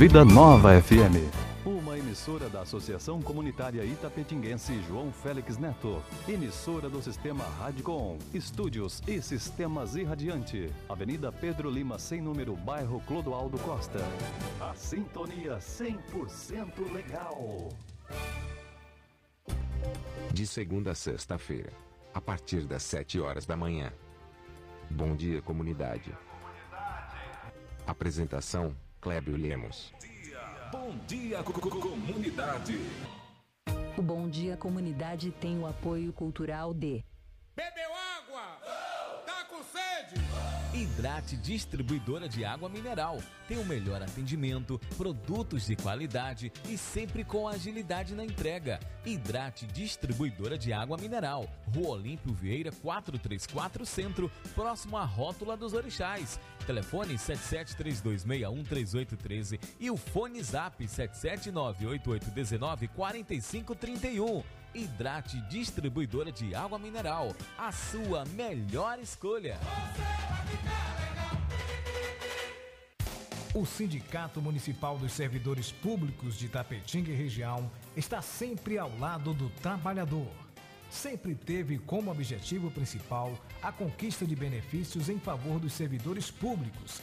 Vida Nova FM. Uma emissora da Associação Comunitária Itapetinguense João Félix Neto. Emissora do Sistema Radicom. Estúdios e Sistemas Irradiante. Avenida Pedro Lima, sem número, bairro Clodoaldo Costa. A sintonia 100% legal. De segunda a sexta-feira, a partir das 7 horas da manhã. Bom dia, comunidade. Apresentação: Clébio Lemos. Bom dia, co- co- comunidade. O Bom Dia Comunidade tem o apoio cultural de Bebeu água? Tá com sede? Hidrate Distribuidora de Água Mineral. Tem o melhor atendimento, produtos de qualidade e sempre com agilidade na entrega. Hidrate Distribuidora de Água Mineral. Rua Olímpio Vieira 434 Centro, próximo à Rótula dos Orixás. Telefone 7732613813 e o fone Zap 77988194531. Hidrate Distribuidora de Água Mineral. A sua melhor escolha. O Sindicato Municipal dos Servidores Públicos de Tapetinga e região está sempre ao lado do trabalhador. Sempre teve como objetivo principal a conquista de benefícios em favor dos servidores públicos.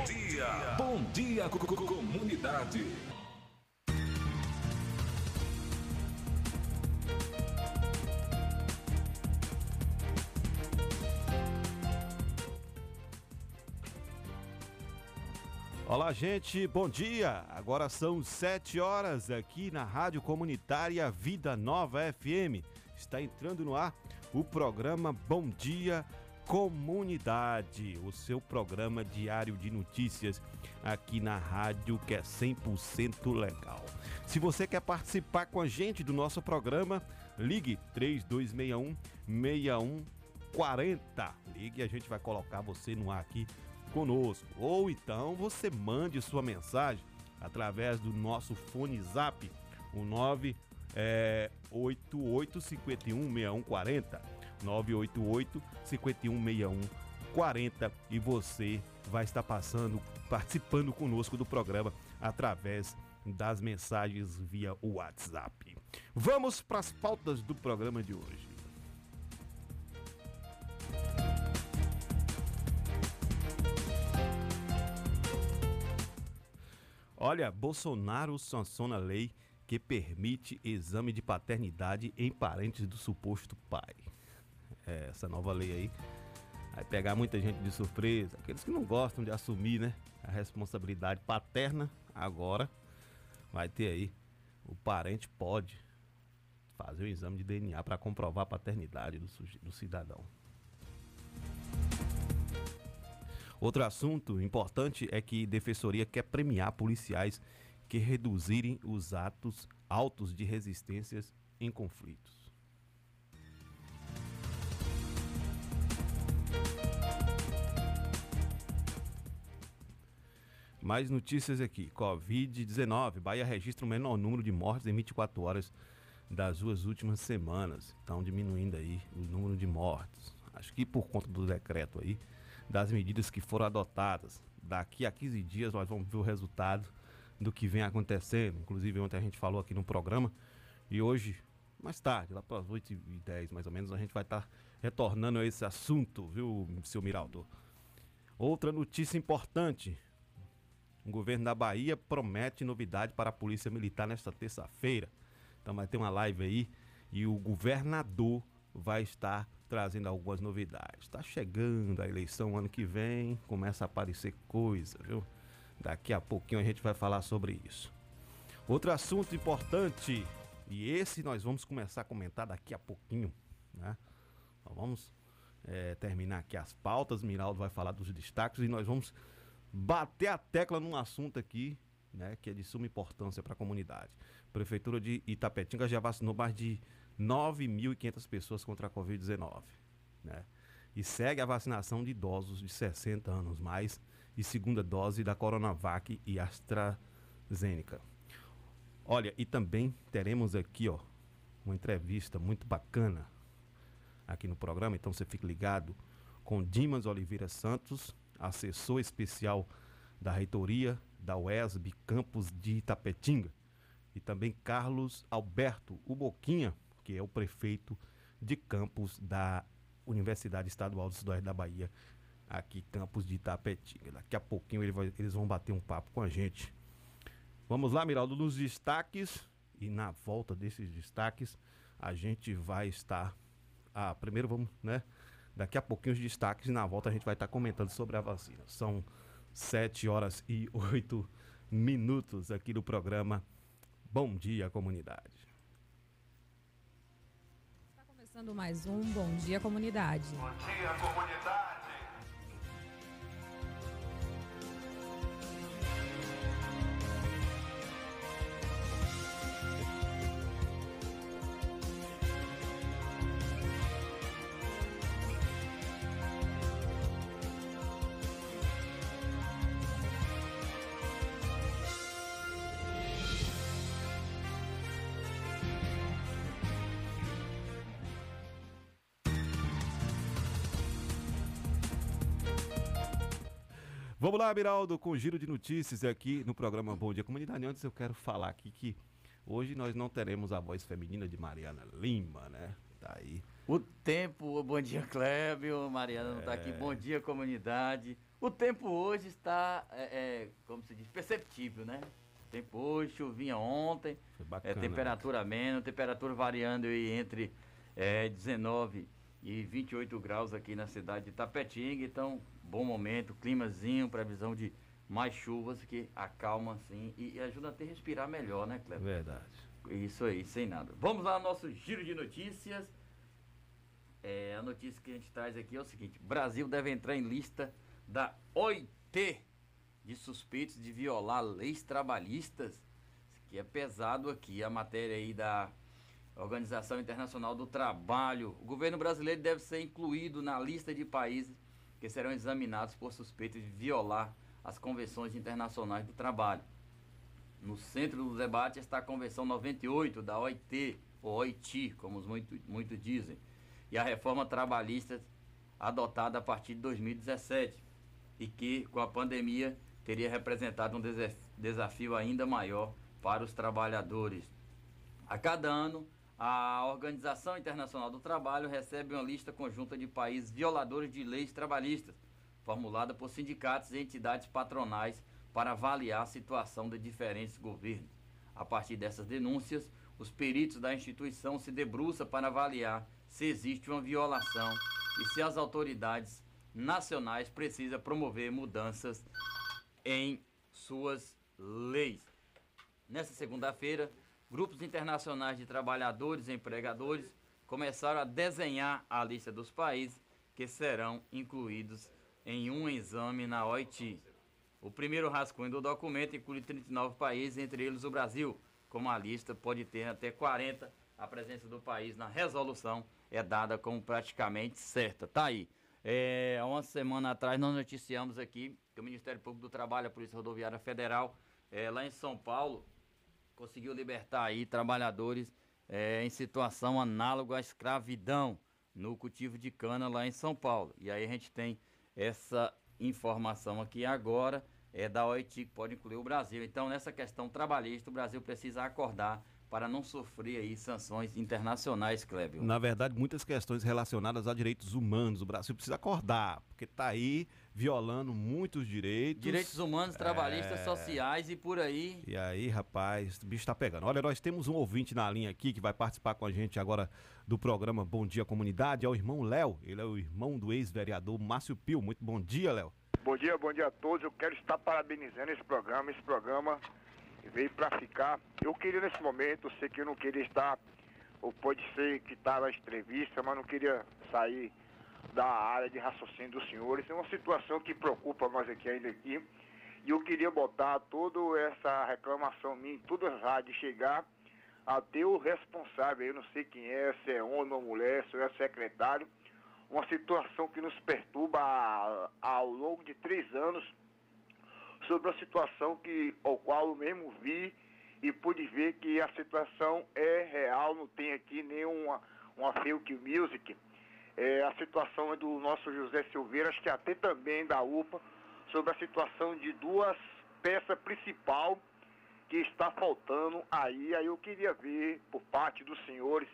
Bom dia. Bom comunidade. Olá, gente, bom dia! Agora são 7 horas aqui na Rádio Comunitária Vida Nova FM. Está entrando no ar o programa Bom Dia Comunidade, o seu programa diário de notícias aqui na rádio que é 100% legal. Se você quer participar com a gente do nosso programa, ligue 3261 6140. Ligue e a gente vai colocar você no ar aqui conosco. Ou então você mande sua mensagem através do nosso fone zap, o 988 51 6140. 988 51 6140 e você vai estar passando, participando conosco do programa através das mensagens via WhatsApp. Vamos para as pautas do programa de hoje. Olha, Bolsonaro sanciona lei que permite exame de paternidade em parentes do suposto pai. É, essa nova lei aí vai pegar muita gente de surpresa, aqueles que não gostam de assumir, né, a responsabilidade paterna, agora vai ter aí o parente pode fazer o exame de DNA para comprovar a paternidade do, do cidadão. Outro assunto importante é que Defensoria quer premiar policiais que reduzirem os atos altos de resistências em conflitos. Mais notícias aqui. Covid-19. Bahia registra o menor número de mortes em 24 horas das duas últimas semanas. Estão diminuindo aí o número de mortes. Acho que por conta do decreto aí, das medidas que foram adotadas. Daqui a 15 dias nós vamos ver o resultado do que vem acontecendo. Inclusive ontem a gente falou aqui no programa e hoje, mais tarde, lá para as 8h10 mais ou menos, a gente vai estar retornando a esse assunto, viu, seu Miraldo? Outra notícia importante. O governo da Bahia promete novidade para a Polícia Militar nesta terça-feira. Então vai ter uma live aí e o governador vai estar trazendo algumas novidades. Está chegando a eleição ano que vem, começa a aparecer coisa, viu? Daqui a pouquinho a gente vai falar sobre isso. Outro assunto importante, e esse nós vamos começar a comentar daqui a pouquinho, né? Então vamos é, terminar aqui as pautas, Miraldo vai falar dos destaques e nós vamos bater a tecla num assunto aqui, né, que é de suma importância para a comunidade. Prefeitura de Itapetinga já vacinou mais de 9.500 pessoas contra a Covid-19. Né? E segue a vacinação de idosos de 60 anos mais e segunda dose da Coronavac e AstraZeneca. Olha, e também teremos aqui, ó, uma entrevista muito bacana aqui no programa, então você fique ligado com Dimas Oliveira Santos, assessor especial da reitoria da UESB Campus de Itapetinga, e também Carlos Alberto Uboquinha, que é o prefeito de campus da Universidade Estadual do Sudoeste da Bahia, aqui campus de Itapetinga. Daqui a pouquinho ele vai, eles vão bater um papo com a gente. Vamos lá, Miraldo, nos destaques e na volta desses destaques a gente vai estar. Ah, primeiro vamos, né? Daqui a pouquinho os destaques e na volta a gente vai estar comentando sobre a vacina. São 7 horas e 8 minutos aqui no programa Bom Dia Comunidade. Está começando mais um Bom Dia Comunidade. Bom dia, comunidade. Vamos lá, Miraldo, com o giro de notícias aqui no programa Bom Dia Comunidade. Antes eu quero falar aqui que hoje nós não teremos a voz feminina de Mariana Lima, né? Tá aí. O tempo, bom dia Clébio, Mariana não está aqui, bom dia comunidade. O tempo hoje está, é, é, como se diz, perceptível, né? O tempo hoje, chuvinha ontem, bacana, é, temperatura menos, temperatura variando aí entre é, 19 e 28 graus aqui na cidade de Tapetinga, então bom momento, climazinho, previsão de mais chuvas que acalma assim e, e ajuda a ter respirar melhor, né, Cleber? Verdade. Isso aí, sem nada. Vamos lá ao nosso giro de notícias. É, a notícia que a gente traz aqui é o seguinte: Brasil deve entrar em lista da OIT de suspeitos de violar leis trabalhistas. Isso aqui é pesado aqui, a matéria aí da Organização Internacional do Trabalho. O governo brasileiro deve ser incluído na lista de países que serão examinados por suspeita de violar as convenções internacionais do trabalho. No centro do debate está a Convenção 98 da OIT, ou OIT, como os muito, muito dizem, e a reforma trabalhista adotada a partir de 2017, e que, com a pandemia, teria representado um desafio ainda maior para os trabalhadores. A cada ano, a Organização Internacional do Trabalho recebe uma lista conjunta de países violadores de leis trabalhistas, formulada por sindicatos e entidades patronais para avaliar a situação de diferentes governos. A partir dessas denúncias, os peritos da instituição se debruçam para avaliar se existe uma violação e se as autoridades nacionais precisam promover mudanças em suas leis. Nessa segunda-feira, grupos internacionais de trabalhadores e empregadores começaram a desenhar a lista dos países que serão incluídos em um exame na OIT. O primeiro rascunho do documento inclui 39 países, entre eles o Brasil. Como a lista pode ter até 40, a presença do país na resolução é dada como praticamente certa. Tá aí. É, uma semana atrás nós noticiamos aqui que o Ministério Público do Trabalho, a Polícia Rodoviária Federal, é, lá em São Paulo, conseguiu libertar aí trabalhadores é, em situação análoga à escravidão no cultivo de cana lá em São Paulo. E aí a gente tem essa informação aqui agora é da OIT, que pode incluir o Brasil. Então, nessa questão trabalhista, o Brasil precisa acordar para não sofrer aí sanções internacionais, Clébio. Na verdade, muitas questões relacionadas a direitos humanos. O Brasil precisa acordar, porque está aí violando muitos direitos. Direitos humanos, trabalhistas, É. sociais e por aí. E aí, rapaz, o bicho tá pegando. Olha, nós temos um ouvinte na linha aqui que vai participar com a gente agora do programa Bom Dia Comunidade. É o irmão Léo. Ele é o irmão do ex-vereador Márcio Pio. Muito bom dia, Léo. Bom dia, bom dia a todos. Eu quero estar parabenizando esse programa. Esse programa veio para ficar. Eu queria nesse momento, eu sei que eu não queria estar, ou pode ser que está na entrevista, mas não queria sair da área de raciocínio dos senhores. É uma situação que preocupa nós aqui ainda aqui. E eu queria botar toda essa reclamação minha em todas as rádios, chegar até o responsável, eu não sei quem é, se é homem ou mulher, se é secretário, uma situação que nos perturba ao longo de três anos sobre a situação que, ao qual eu mesmo vi e pude ver que a situação é real, não tem aqui nenhuma uma fake music. É, a situação é do nosso José Silveira, acho que até também da UPA, sobre a situação de duas peças principal que está faltando aí. Aí eu queria ver por parte dos senhores,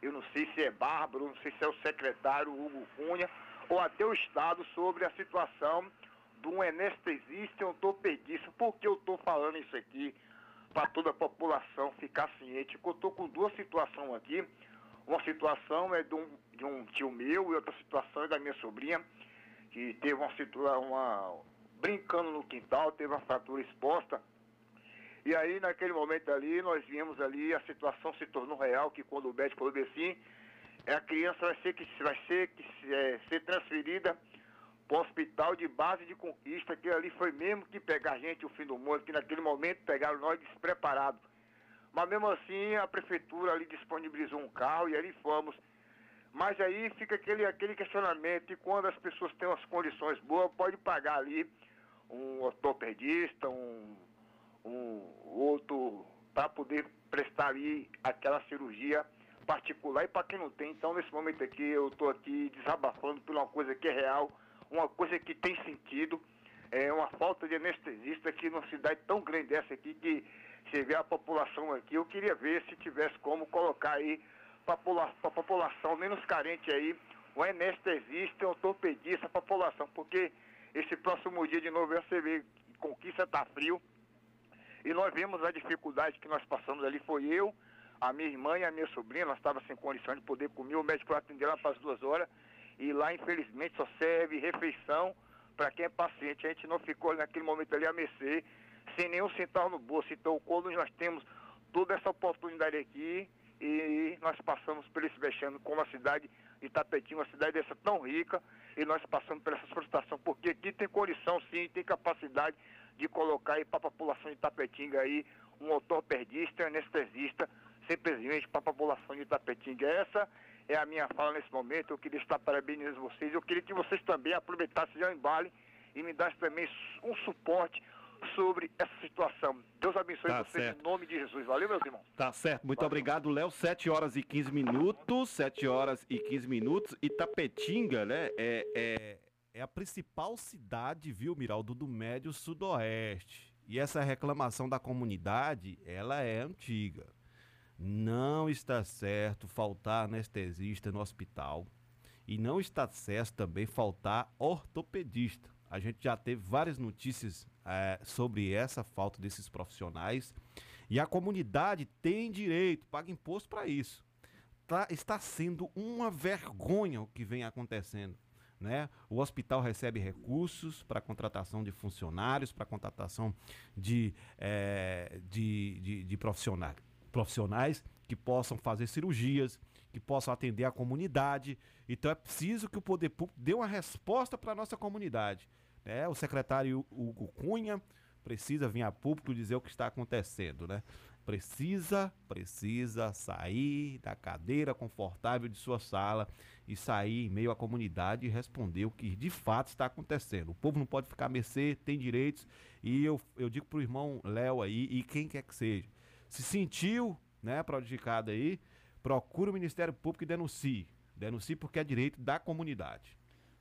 eu não sei se é Bárbaro, não sei se é o secretário Hugo Cunha, ou até o Estado, sobre a situação de um anestesista ortopedista. Por que eu estou falando isso aqui? Para toda a população ficar ciente. Eu estou com duas situações aqui. Uma situação é de um, de um tio meu e outra situação é da minha sobrinha, que teve uma situação, uma, brincando no quintal, teve uma fratura exposta. E aí, naquele momento ali, nós vimos ali, a situação se tornou real, que quando o médico falou assim, é a criança vai ser, que, vai ser, que, é, ser transferida para o hospital de base de conquista, que ali foi mesmo que pegar a gente o fim do mundo, que naquele momento pegaram nós despreparados. Mas mesmo assim, a prefeitura ali disponibilizou um carro e ali fomos. Mas aí fica aquele, aquele questionamento, e quando as pessoas têm umas condições boas, pode pagar ali um ortopedista, um, um outro, para poder prestar ali aquela cirurgia particular e para quem não tem. Então, nesse momento aqui, eu estou aqui desabafando por uma coisa que é real, uma coisa que tem sentido, é uma falta de anestesista aqui numa cidade tão grande dessa aqui que você vê a população aqui, eu queria ver se tivesse como colocar aí para a população menos carente aí, um anestesista, um ortopedista para a população, porque esse próximo dia de novembro você vê Conquista está frio. E nós vemos a dificuldade que nós passamos ali, foi eu, a minha irmã e a minha sobrinha, nós estávamos sem condição de poder comer, o médico foi atender lá para as duas horas e lá infelizmente só serve refeição para quem é paciente, a gente não ficou naquele momento ali a mercê, sem nenhum centavo no bolso. Então, quando nós temos toda essa oportunidade aqui e nós passamos por esse vexame como a cidade de Tapetinho, uma cidade dessa tão rica, e nós passamos por essa solicitação, porque aqui tem condição sim, tem capacidade de colocar para a população de Tapetinga aí um ortopedista anestesista, simplesmente para a população de Tapetinga. Essa é a minha fala nesse momento, eu queria estar parabenizando vocês, eu queria que vocês também aproveitassem o embale e me dessem também um suporte sobre essa situação. Deus abençoe Tá vocês certo. em nome de Jesus. Valeu, meus irmãos. Tá certo, muito Valeu. obrigado, Léo. 7 horas e 15 minutos, 7 horas e 15 minutos. Itapetinga, né, é, é, é a principal cidade, viu, Miraldo, do Médio Sudoeste. E essa reclamação da comunidade, ela é antiga. Não está certo faltar anestesista no hospital. E não está certo também faltar ortopedista. A gente já teve várias notícias eh, sobre essa falta desses profissionais. E a comunidade tem direito, paga imposto para isso. Tá- está sendo uma vergonha o que vem acontecendo. Né? O hospital recebe recursos para contratação de funcionários, para contratação de, eh, de, de, de profissionais, profissionais que possam fazer cirurgias, que possam atender a comunidade. Então é preciso que o poder público dê uma resposta para a nossa comunidade. Né? O secretário Hugo Cunha precisa vir a público dizer o que está acontecendo, né? Precisa, precisa sair da cadeira confortável de sua sala e sair em meio à comunidade e responder o que de fato está acontecendo. O povo não pode ficar a mercê, tem direitos. E eu, eu digo pro irmão Léo aí, e quem quer que seja, se sentiu, né, prejudicado aí, procure o Ministério Público e denuncie. Denuncie porque é direito da comunidade.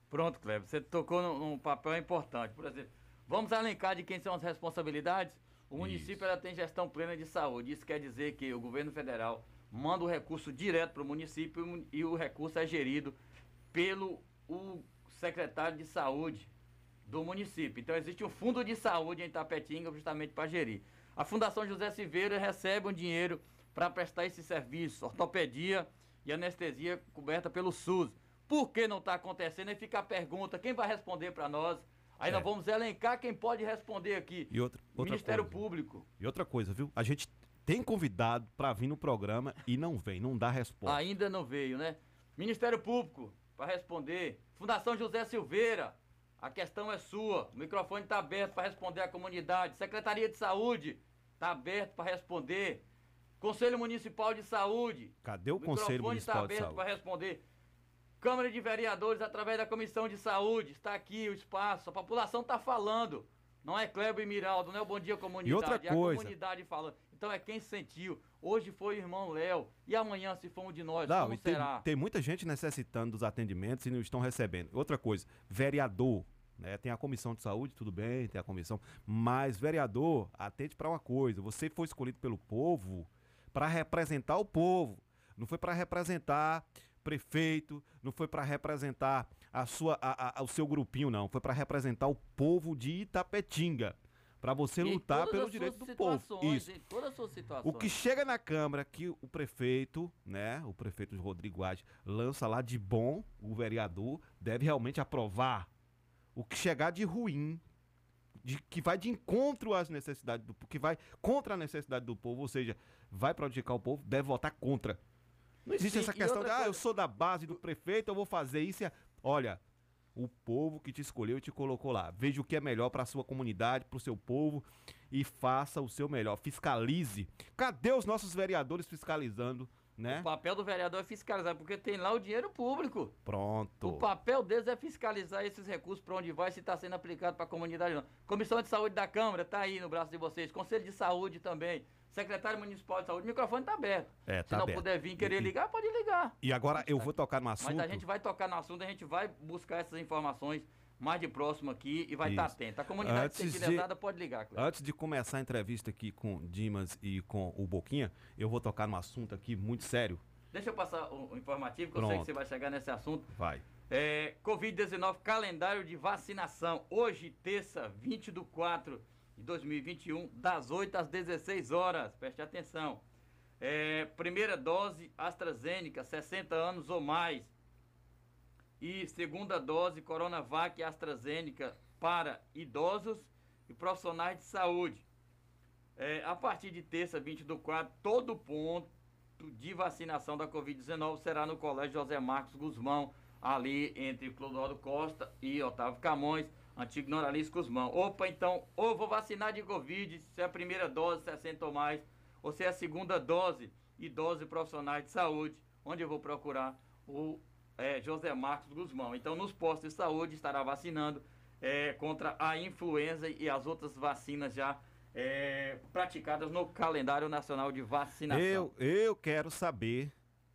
Pronto, Kleber, você tocou num, num papel importante. Por exemplo, vamos elencar de quem são as responsabilidades? O município ela tem gestão plena de saúde. Isso quer dizer que o governo federal manda o recurso direto para o município e o recurso é gerido pelo o secretário de saúde do município. Então existe um fundo de saúde em Tapetinga justamente para gerir. A Fundação José Silveira recebe um dinheiro para prestar esse serviço, ortopedia e anestesia coberta pelo SUS. Por que não está acontecendo? Aí fica a pergunta, quem vai responder para nós? Aí é. nós vamos elencar quem pode responder aqui. E outra, outra Ministério coisa. Público. E outra coisa, viu? A gente tem convidado para vir no programa e não vem, não dá resposta. Ainda não veio, né? Ministério Público, para responder. Fundação José Silveira, a questão é sua. O microfone está aberto para responder à comunidade. Secretaria de Saúde está aberto para responder. Conselho Municipal de Saúde. Cadê o, o Conselho tá Municipal tá de Saúde? para responder. Câmara de Vereadores, através da Comissão de Saúde, está aqui o espaço. A população está falando. Não é Kleber e Miraldo, não é o Bom Dia Comunidade. E outra é coisa. a comunidade falando. Então é quem sentiu. Hoje foi o irmão Léo. E amanhã, se for um de nós, não, como tem, será? Tem muita gente necessitando dos atendimentos e não estão recebendo. Outra coisa, vereador. Né? Tem a comissão de saúde, tudo bem, tem a comissão. Mas, vereador, atente para uma coisa: você foi escolhido pelo povo para representar o povo. Não foi para representar prefeito, não foi para representar a sua, a, a, o seu grupinho, não. Foi para representar o povo de Itapetinga. Para você lutar pelo direito do povo. Isso. O que chega na Câmara que o prefeito, né, o prefeito Rodrigo Age, lança lá de bom, o vereador deve realmente aprovar. O que chegar de ruim, de, que vai de encontro às necessidades do que vai contra a necessidade do povo, ou seja, vai prejudicar o povo, deve votar contra. Não existe Sim, essa questão de, ah, coisa... eu sou da base do prefeito, eu vou fazer isso. E... Olha, o povo que te escolheu e te colocou lá. Veja o que é melhor para a sua comunidade, para o seu povo e faça o seu melhor. Fiscalize. Cadê os nossos vereadores fiscalizando? Né? O papel do vereador é fiscalizar, porque tem lá o dinheiro público. Pronto. O papel deles é fiscalizar esses recursos para onde vai, se está sendo aplicado para a comunidade ou não. Comissão de Saúde da Câmara está aí no braço de vocês. Conselho de Saúde também. Secretário Municipal de Saúde, o microfone está aberto. É, tá Se não aberto. puder vir querer ligar, pode ligar. E agora eu vou tocar no assunto. Mas a gente vai tocar no assunto, a gente vai buscar essas informações mais de próximo aqui e vai estar tá atento. A comunidade antes sensibilizada de, pode ligar, Cleber. Antes de começar a entrevista aqui com Dimas e com o Boquinha, eu vou tocar no assunto aqui muito sério. Deixa eu passar o, o informativo, que Pronto. eu sei que você vai chegar nesse assunto. Vai. É, Covid-19, calendário de vacinação. Hoje, terça, 20 do 4 de 2021, das 8 às 16 horas. Preste atenção. É, primeira dose AstraZeneca, 60 anos ou mais. E segunda dose Coronavac AstraZeneca para idosos e profissionais de saúde. É, a partir de terça, 20 do 4, todo ponto de vacinação da Covid-19 será no Colégio José Marcos Guzmão, ali entre Clodoaldo Costa e Otávio Camões antigo Noralice Guzmão. Opa, então, ou vou vacinar de Covid, se é a primeira dose, 60 ou mais, ou se é a segunda dose, idosos profissionais de saúde, onde eu vou procurar o é, José Marcos Guzmão. Então, nos postos de saúde estará vacinando é, contra a influenza e as outras vacinas já é, praticadas no calendário nacional de vacinação. Eu, eu quero saber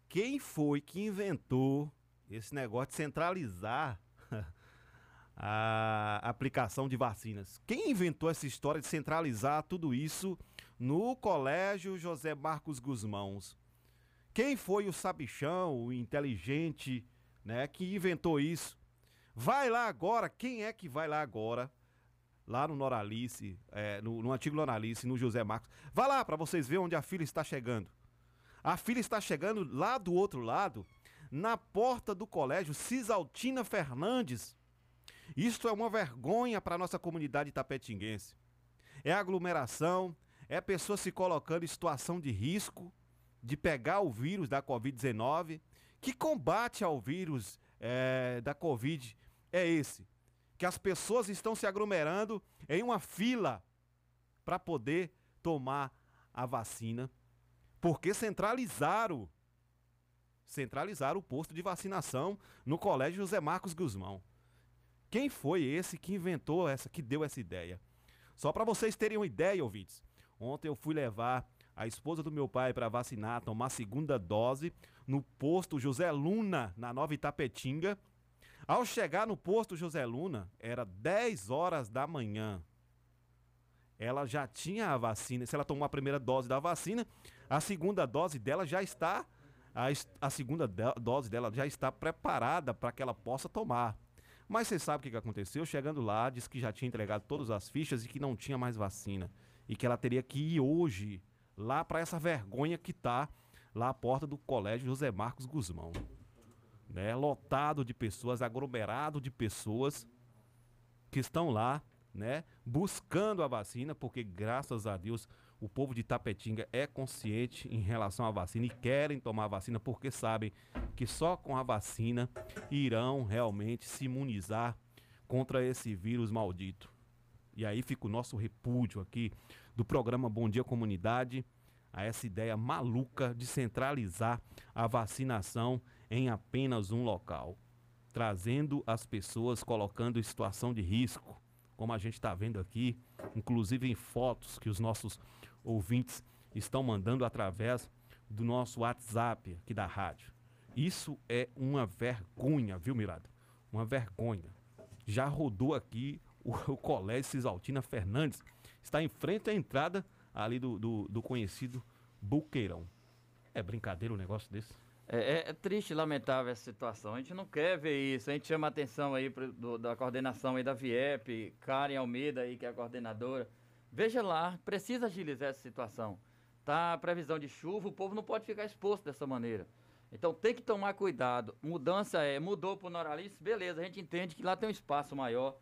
quem foi que inventou esse negócio de centralizar a aplicação de vacinas. Quem inventou essa história de centralizar tudo isso no Colégio José Marcos Guzmãos? Quem foi o sabichão, o inteligente, né, que inventou isso? Vai lá agora, quem é que vai lá agora? Lá no Noralice, é, no, no antigo Noralice, no José Marcos. Vá lá para vocês verem onde a filha está chegando. A filha está chegando lá do outro lado, na porta do colégio Cisaltina Fernandes, isto é uma vergonha para a nossa comunidade tapetinguense. É aglomeração, é pessoa se colocando em situação de risco de pegar o vírus da Covid-19. Que combate ao vírus é, da Covid é esse? Que as pessoas estão se aglomerando em uma fila para poder tomar a vacina, porque centralizaram centralizaram o posto de vacinação no Colégio José Marcos Guzmão. Quem foi esse que inventou essa, que deu essa ideia? Só para vocês terem uma ideia, ouvintes. Ontem eu fui levar a esposa do meu pai para vacinar, tomar a segunda dose no posto José Luna, na Nova Itapetinga. Ao chegar no posto José Luna, era 10 horas da manhã. ela já tinha a vacina. Se ela tomou a primeira dose da vacina, a segunda dose dela já está a, a segunda dose dela já está preparada para que ela possa tomar. Mas você sabe o que aconteceu? Chegando lá, disse que já tinha entregado todas as fichas e que não tinha mais vacina. E que ela teria que ir hoje lá para essa vergonha que está lá à porta do colégio José Marcos Guzmão. Né? Lotado de pessoas, aglomerado de pessoas que estão lá, né? Buscando a vacina, porque graças a Deus o povo de Tapetinga é consciente em relação à vacina e querem tomar a vacina porque sabem que só com a vacina irão realmente se imunizar contra esse vírus maldito. E aí fica o nosso repúdio aqui do programa Bom Dia Comunidade a essa ideia maluca de centralizar a vacinação em apenas um local, trazendo as pessoas, colocando em situação de risco, como a gente está vendo aqui, inclusive em fotos que os nossos ouvintes estão mandando através do nosso WhatsApp aqui da rádio. Isso é uma vergonha, viu, Mirado? Uma vergonha. Já rodou aqui o, o Colégio Cisaltina Fernandes, está em frente à entrada ali do, do, do conhecido Buqueirão. É brincadeira um negócio desse? É, é, é, triste, lamentável essa situação. A gente não quer ver isso. A gente chama a atenção aí pro, do, da coordenação aí da VIEP, Karen Almeida aí, que é a coordenadora. Veja lá, precisa agilizar essa situação. Tá a previsão de chuva, o povo não pode ficar exposto dessa maneira. Então tem que tomar cuidado. Mudança é, mudou para o Noralice, beleza, a gente entende que lá tem um espaço maior,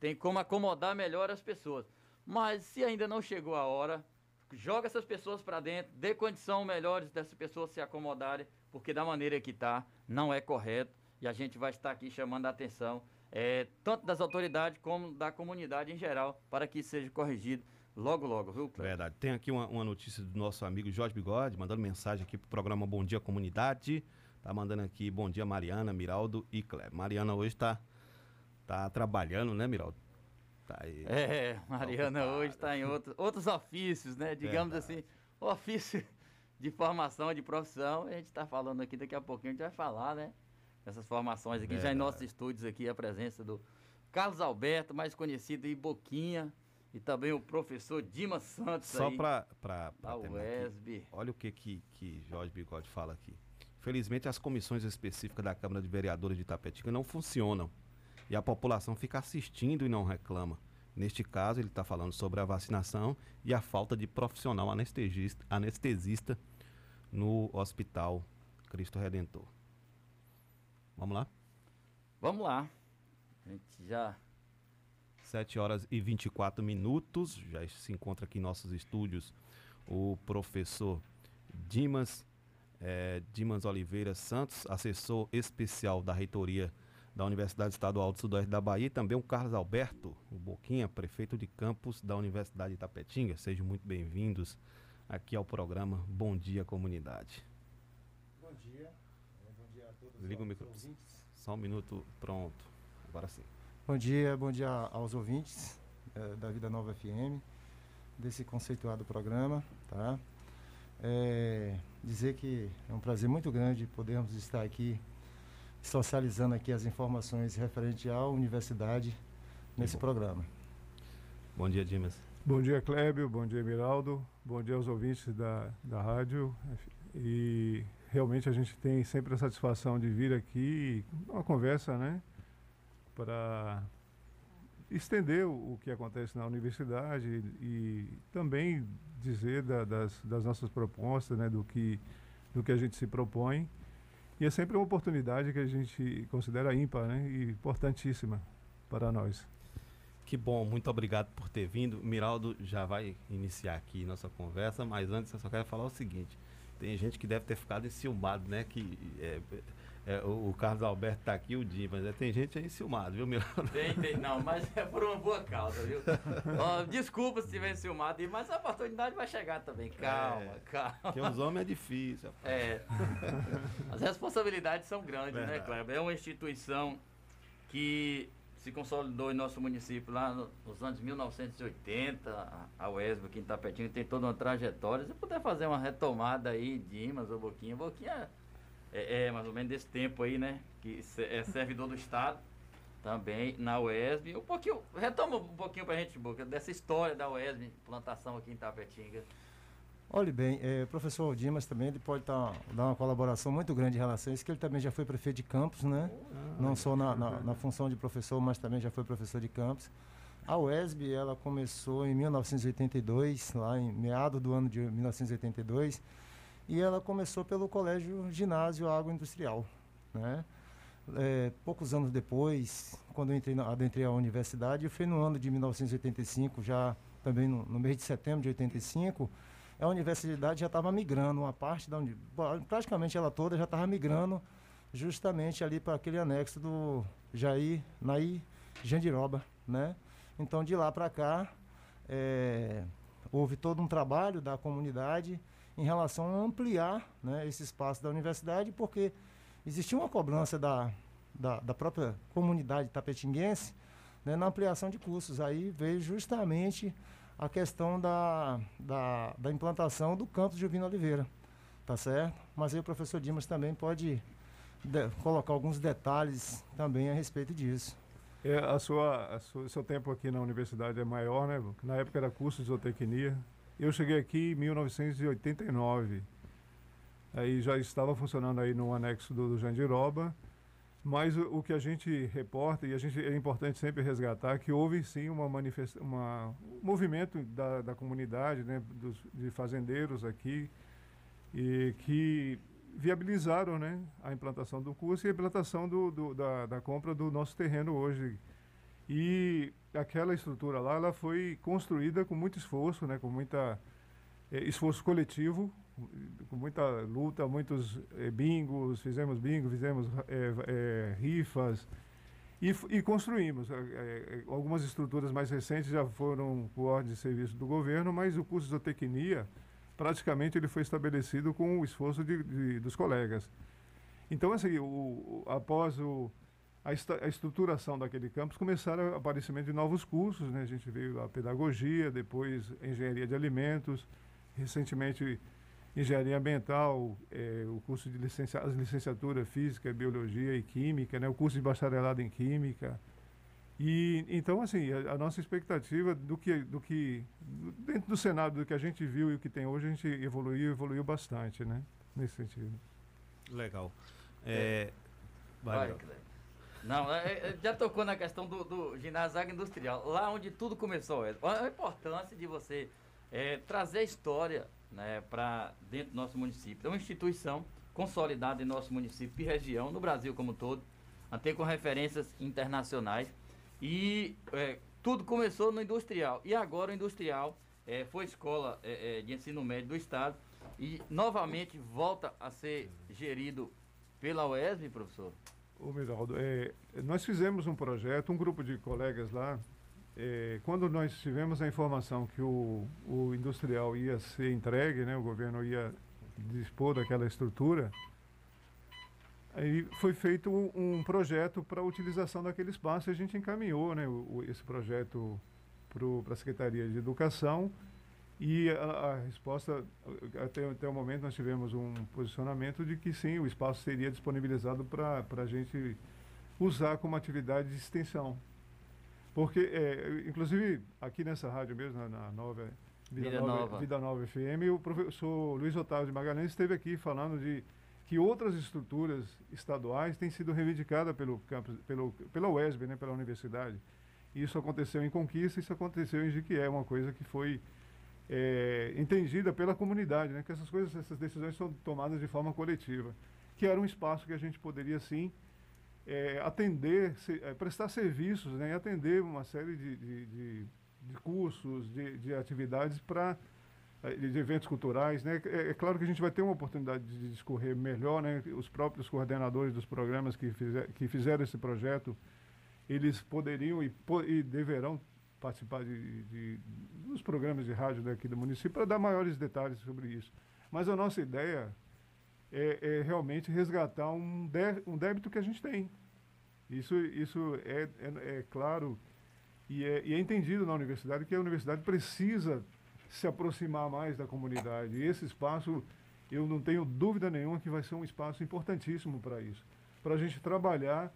tem como acomodar melhor as pessoas. Mas se ainda não chegou a hora, joga essas pessoas para dentro, dê condição melhores dessas pessoas se acomodarem, porque da maneira que está, não é correto. E a gente vai estar aqui chamando a atenção, é, tanto das autoridades como da comunidade em geral, para que seja corrigido logo, logo, viu, Cleber? Verdade. Tem aqui uma, uma, notícia do nosso amigo Jorge Bigode, mandando mensagem aqui pro programa Bom Dia Comunidade. Tá mandando aqui bom dia, Mariana, Miraldo e Cleber. Mariana hoje tá, tá trabalhando, né, Miraldo? Tá aí. É, Mariana tá hoje está em outro, outros ofícios, né? Digamos Verdade. assim, ofício de formação, de profissão. A gente está falando aqui, daqui a pouquinho a gente vai falar, né? Essas formações aqui, Verdade. já em nossos estúdios aqui, a presença do Carlos Alberto, mais conhecido aí, Boquinha, e também o professor Dimas Santos Só para a UESB. Olha o que, que, que Jorge Bigode fala aqui. Felizmente, as comissões específicas da Câmara de Vereadores de Itapetinga não funcionam e a população fica assistindo e não reclama. Neste caso, ele está falando sobre a vacinação e a falta de profissional anestesista, anestesista no Hospital Cristo Redentor. Vamos lá? Vamos lá. A gente já. 7 horas e 24 minutos. Já se encontra aqui em nossos estúdios o professor Dimas, é, Dimas Oliveira Santos, assessor especial da reitoria da Universidade Estadual do Sudoeste da Bahia, e também o Carlos Alberto, o Boquinha, prefeito de campus da Universidade de Itapetinga. Sejam muito bem-vindos aqui ao programa Bom Dia Comunidade. Bom dia. É, bom dia a todos. Liga o microfone. Só um minuto, pronto. Agora sim. Bom dia, bom dia aos ouvintes é, da Vida Nova FM, desse conceituado programa, tá? É, dizer que é um prazer muito grande podermos estar aqui socializando aqui as informações referente à universidade nesse programa. Bom dia, Dimas. Bom dia, Clébio. Bom dia, Miraldo. Bom dia aos ouvintes da, da rádio. E realmente a gente tem sempre a satisfação de vir aqui, uma conversa, né? Para estender o, o, que acontece na universidade e, e também dizer da, das, das nossas propostas, né? Do que, do que a gente se propõe e é sempre uma oportunidade que a gente considera ímpar né? e importantíssima para nós. Que bom, muito obrigado por ter vindo. Miraldo já vai iniciar aqui nossa conversa, mas antes eu só quero falar o seguinte: tem gente que deve ter ficado enciumado, né? Que é, é, o, o, Carlos Alberto está aqui, o Di, mas é, tem gente aí enciumado, viu, Miranda? Tem, tem, não, mas é por uma boa causa, viu? desculpa se tiver enciumado, mas a oportunidade vai chegar também. Calma, é, calma. Porque os homens é difícil. Rapaz. É. As responsabilidades são grandes, né, Verdade. né, Cleber? É uma instituição que se consolidou em nosso município lá nos anos 1980, a UESB aqui em Tapetinho tem toda uma trajetória. Se puder fazer uma retomada aí, Dimas ou Boquinha, Boquinha é, é, mais ou menos desse tempo aí, né? Que é servidor do Estado. também na UESB. Um pouquinho, retoma um pouquinho pra gente, Boca, dessa história da UESB, plantação aqui em Tapetinga. Olhe bem, é, o professor Dimas também ele pode tá, dar uma colaboração muito grande em relação a isso, que ele também já foi prefeito de campus, né? Ah, Não só na, na, na função de professor, mas também já foi professor de campus. A UESB, ela começou em 1982, lá em meado do ano de 1982, e ela começou pelo Colégio Ginásio Agroindustrial, né? É, poucos anos depois, quando eu entrei na, adentrei a universidade, foi no ano de 1985, já também no, no mês de setembro de 85, a universidade já estava migrando, uma parte da praticamente ela toda já estava migrando justamente ali para aquele anexo do Jair Nair Jandiroba, né? Então de lá para cá é, houve todo um trabalho da comunidade em relação a ampliar né, esse espaço da universidade, porque existia uma cobrança da, da, da própria comunidade tapetinguense né, na ampliação de cursos. Aí veio justamente a questão da, da, da implantação do campus Juvino Oliveira, tá certo? Mas aí o professor Dimas também pode de- colocar alguns detalhes também a respeito disso. É, a sua, a sua, seu tempo aqui na universidade é maior, né? Na época era curso de zootecnia. Eu cheguei aqui em 1989. Aí já estava funcionando aí no anexo do, do Jandiroba. Mas o, o que a gente reporta, e a gente, é importante sempre resgatar, que houve sim uma manifesta uma, um movimento da, da comunidade, né, dos, de fazendeiros aqui, e que viabilizaram né, a implantação do curso e a implantação do, do- da, da compra do nosso terreno hoje. E aquela estrutura lá, ela foi construída com muito esforço, né, com muita eh, esforço coletivo, com muita luta, muitos eh, bingos, fizemos bingo, fizemos eh, rifas e, e construímos. Algumas estruturas mais recentes já foram por ordem de serviço do governo, mas o curso de zootecnia, praticamente ele foi estabelecido com o esforço de, de- dos colegas. Então, assim, o, o- após o, a, a estruturação daquele campus, começaram o aparecimento de novos cursos, né? A gente veio a pedagogia, depois engenharia de alimentos, recentemente engenharia ambiental, eh, o curso de licencia, as licenciaturas física, biologia e química, né? O curso de bacharelado em química. E então assim, a, a nossa expectativa do que do que dentro do cenário do que a gente viu e o que tem hoje, a gente evoluiu, evoluiu bastante, né? Nesse sentido. Legal. É, vai, Vai. Cleber. Não, é, é, já tocou na questão do, do ginásio agroindustrial, lá onde tudo começou. A importância de você é, trazer a história né, para dentro do nosso município. É uma instituição consolidada em nosso município e região, no Brasil como um todo, até com referências internacionais. E é, tudo começou no industrial. E agora o industrial é, foi escola é, é, de ensino médio do Estado e novamente volta a ser gerido pela UESB, professor? Ô, Miraldo, é, nós fizemos um projeto, um grupo de colegas lá, é, quando nós tivemos a informação que o, o industrial ia ser entregue, né, o governo ia dispor daquela estrutura, aí foi feito um, um projeto para a utilização daquele espaço. E a gente encaminhou né, o, o- esse projeto para a Secretaria de Educação e a, a resposta, até, até o momento, nós tivemos um posicionamento de que sim, o espaço seria disponibilizado para a gente usar como atividade de extensão. Porque, é, inclusive, aqui nessa rádio mesmo, na, na nova, Vida, Vida nova, Nova. Vida Nova FM, o professor Luiz Otávio de Magalhães esteve aqui falando de que outras estruturas estaduais têm sido reivindicadas pelo campus, pelo, pela UESB, né, pela universidade. Isso aconteceu em Conquista, isso aconteceu em Jiquié, uma coisa que foi é, entendida pela comunidade, né? Que essas coisas, essas decisões são tomadas de forma coletiva, que era um espaço que a gente poderia sim é, atender, se- é, prestar serviços, né? E atender uma série de, de, de- de cursos, de, de atividades para de eventos culturais, né? É, é claro que a gente vai ter uma oportunidade de discorrer melhor, né? Os próprios coordenadores dos programas que, fizer, que fizeram esse projeto, eles poderiam e, e deverão participar de, de- dos programas de rádio daqui do município para dar maiores detalhes sobre isso. Mas a nossa ideia é, é realmente resgatar um, dé- um débito que a gente tem. Isso, isso é, é, é claro e é, e é entendido na universidade que a universidade precisa se aproximar mais da comunidade. E esse espaço, eu não tenho dúvida nenhuma que vai ser um espaço importantíssimo para isso. Para a gente trabalhar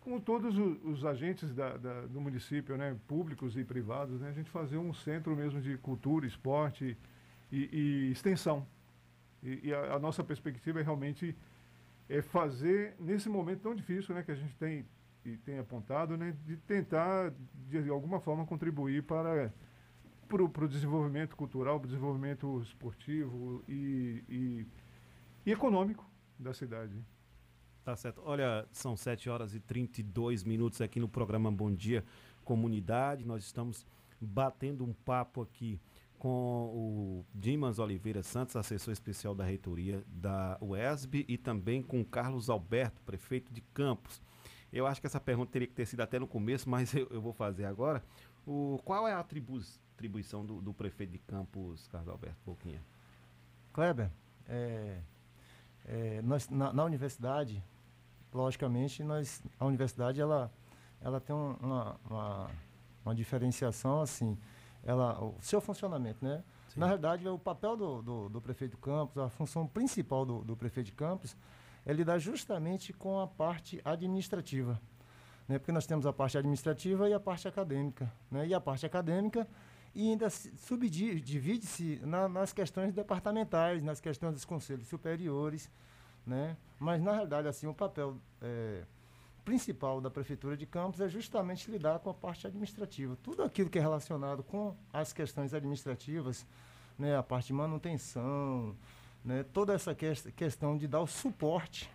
com todos os, agentes da, da, do município, né, públicos e privados, né, a gente fazer um centro mesmo de cultura, esporte e, e extensão. E, e a, a, nossa perspectiva é realmente é fazer, nesse momento tão difícil né, que a gente tem, e tem apontado, né, de tentar, de alguma forma, contribuir para para o desenvolvimento cultural, para o desenvolvimento esportivo e, e, e econômico da cidade. Tá certo. Olha, são 7 horas e 32 minutos aqui no programa Bom Dia Comunidade. Nós estamos batendo um papo aqui com o Dimas Oliveira Santos, assessor especial da reitoria da UESB, e também com Carlos Alberto, prefeito de Campos. Eu acho que essa pergunta teria que ter sido até no começo, mas eu, eu vou fazer agora. O, qual é a atribu atribuição do, do, prefeito de Campos, Carlos Alberto Pouquinha? Kleber, é, é, nós, na, na universidade, logicamente, nós, a universidade ela, ela tem uma, uma, uma diferenciação assim, ela, o seu funcionamento, né? Sim. Na realidade, o papel do, do, do, prefeito de Campos, a função principal do, do prefeito de Campos é lidar justamente com a parte administrativa. Né? Porque nós temos a parte administrativa e a parte acadêmica. Né? E a parte acadêmica e ainda subdivide-se na, nas questões departamentais, nas questões dos conselhos superiores, né? Mas, na realidade, assim, o papel é, principal da Prefeitura de Campos é justamente lidar com a parte administrativa. Tudo aquilo que é relacionado com as questões administrativas, né? a parte de manutenção, né? toda essa que questão de dar o suporte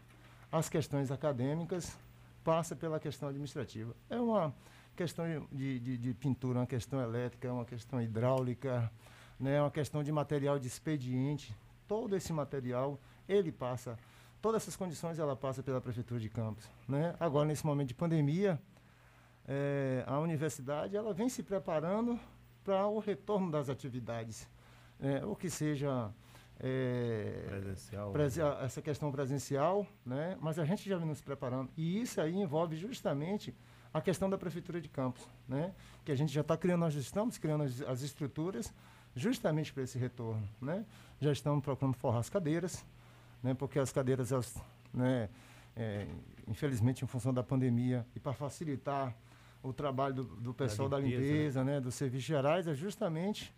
às questões acadêmicas passa pela questão administrativa. É uma questão de, de, de pintura, uma questão elétrica, uma questão hidráulica, né? uma questão de material de expediente. Todo esse material, ele passa todas essas condições ela passa pela prefeitura de Campos, né? Agora nesse momento de pandemia, é, a universidade ela vem se preparando para o retorno das atividades, né? o que seja é, presencial, prese né? essa questão presencial, né? Mas a gente já vem nos preparando e isso aí envolve justamente a questão da prefeitura de Campos, né? Que a gente já está criando, nós estamos criando as, as estruturas justamente para esse retorno, né? Já estamos procurando forrar as cadeiras, né, porque as cadeiras, elas, né, é, infelizmente, em função da pandemia, e para facilitar o trabalho do, do pessoal da limpeza, da limpeza né? né? dos serviços gerais, é justamente,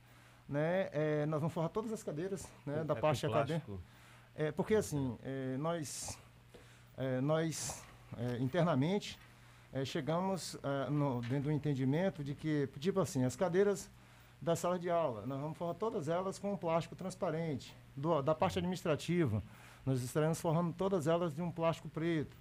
né, é, nós vamos forrar todas as cadeiras né, da é parte acadêmica. É, porque, assim, é, nós, é, nós é, internamente, chegamos no, dentro do entendimento de que, tipo assim, as cadeiras da sala de aula, nós vamos forrar todas elas com um plástico transparente, do, da parte administrativa, nós estaremos forrando todas elas de um plástico preto.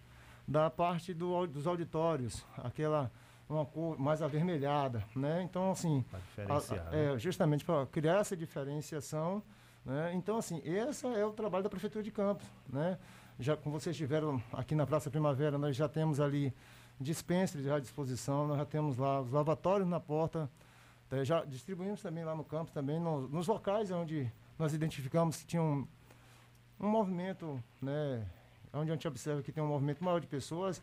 Da parte do, dos auditórios, aquela uma cor mais avermelhada, né? Então, assim, a, a, é, justamente para criar essa diferenciação, né? Então, assim, esse é o trabalho da Prefeitura de Campos, né? Já como vocês tiveram aqui na Praça Primavera, nós já temos ali dispensers à disposição, nós já temos lá os lavatórios na porta, tá? já distribuímos também lá no campus, também no, nos locais onde nós identificamos que tinham um movimento, né, onde a gente observa que tem um movimento maior de pessoas,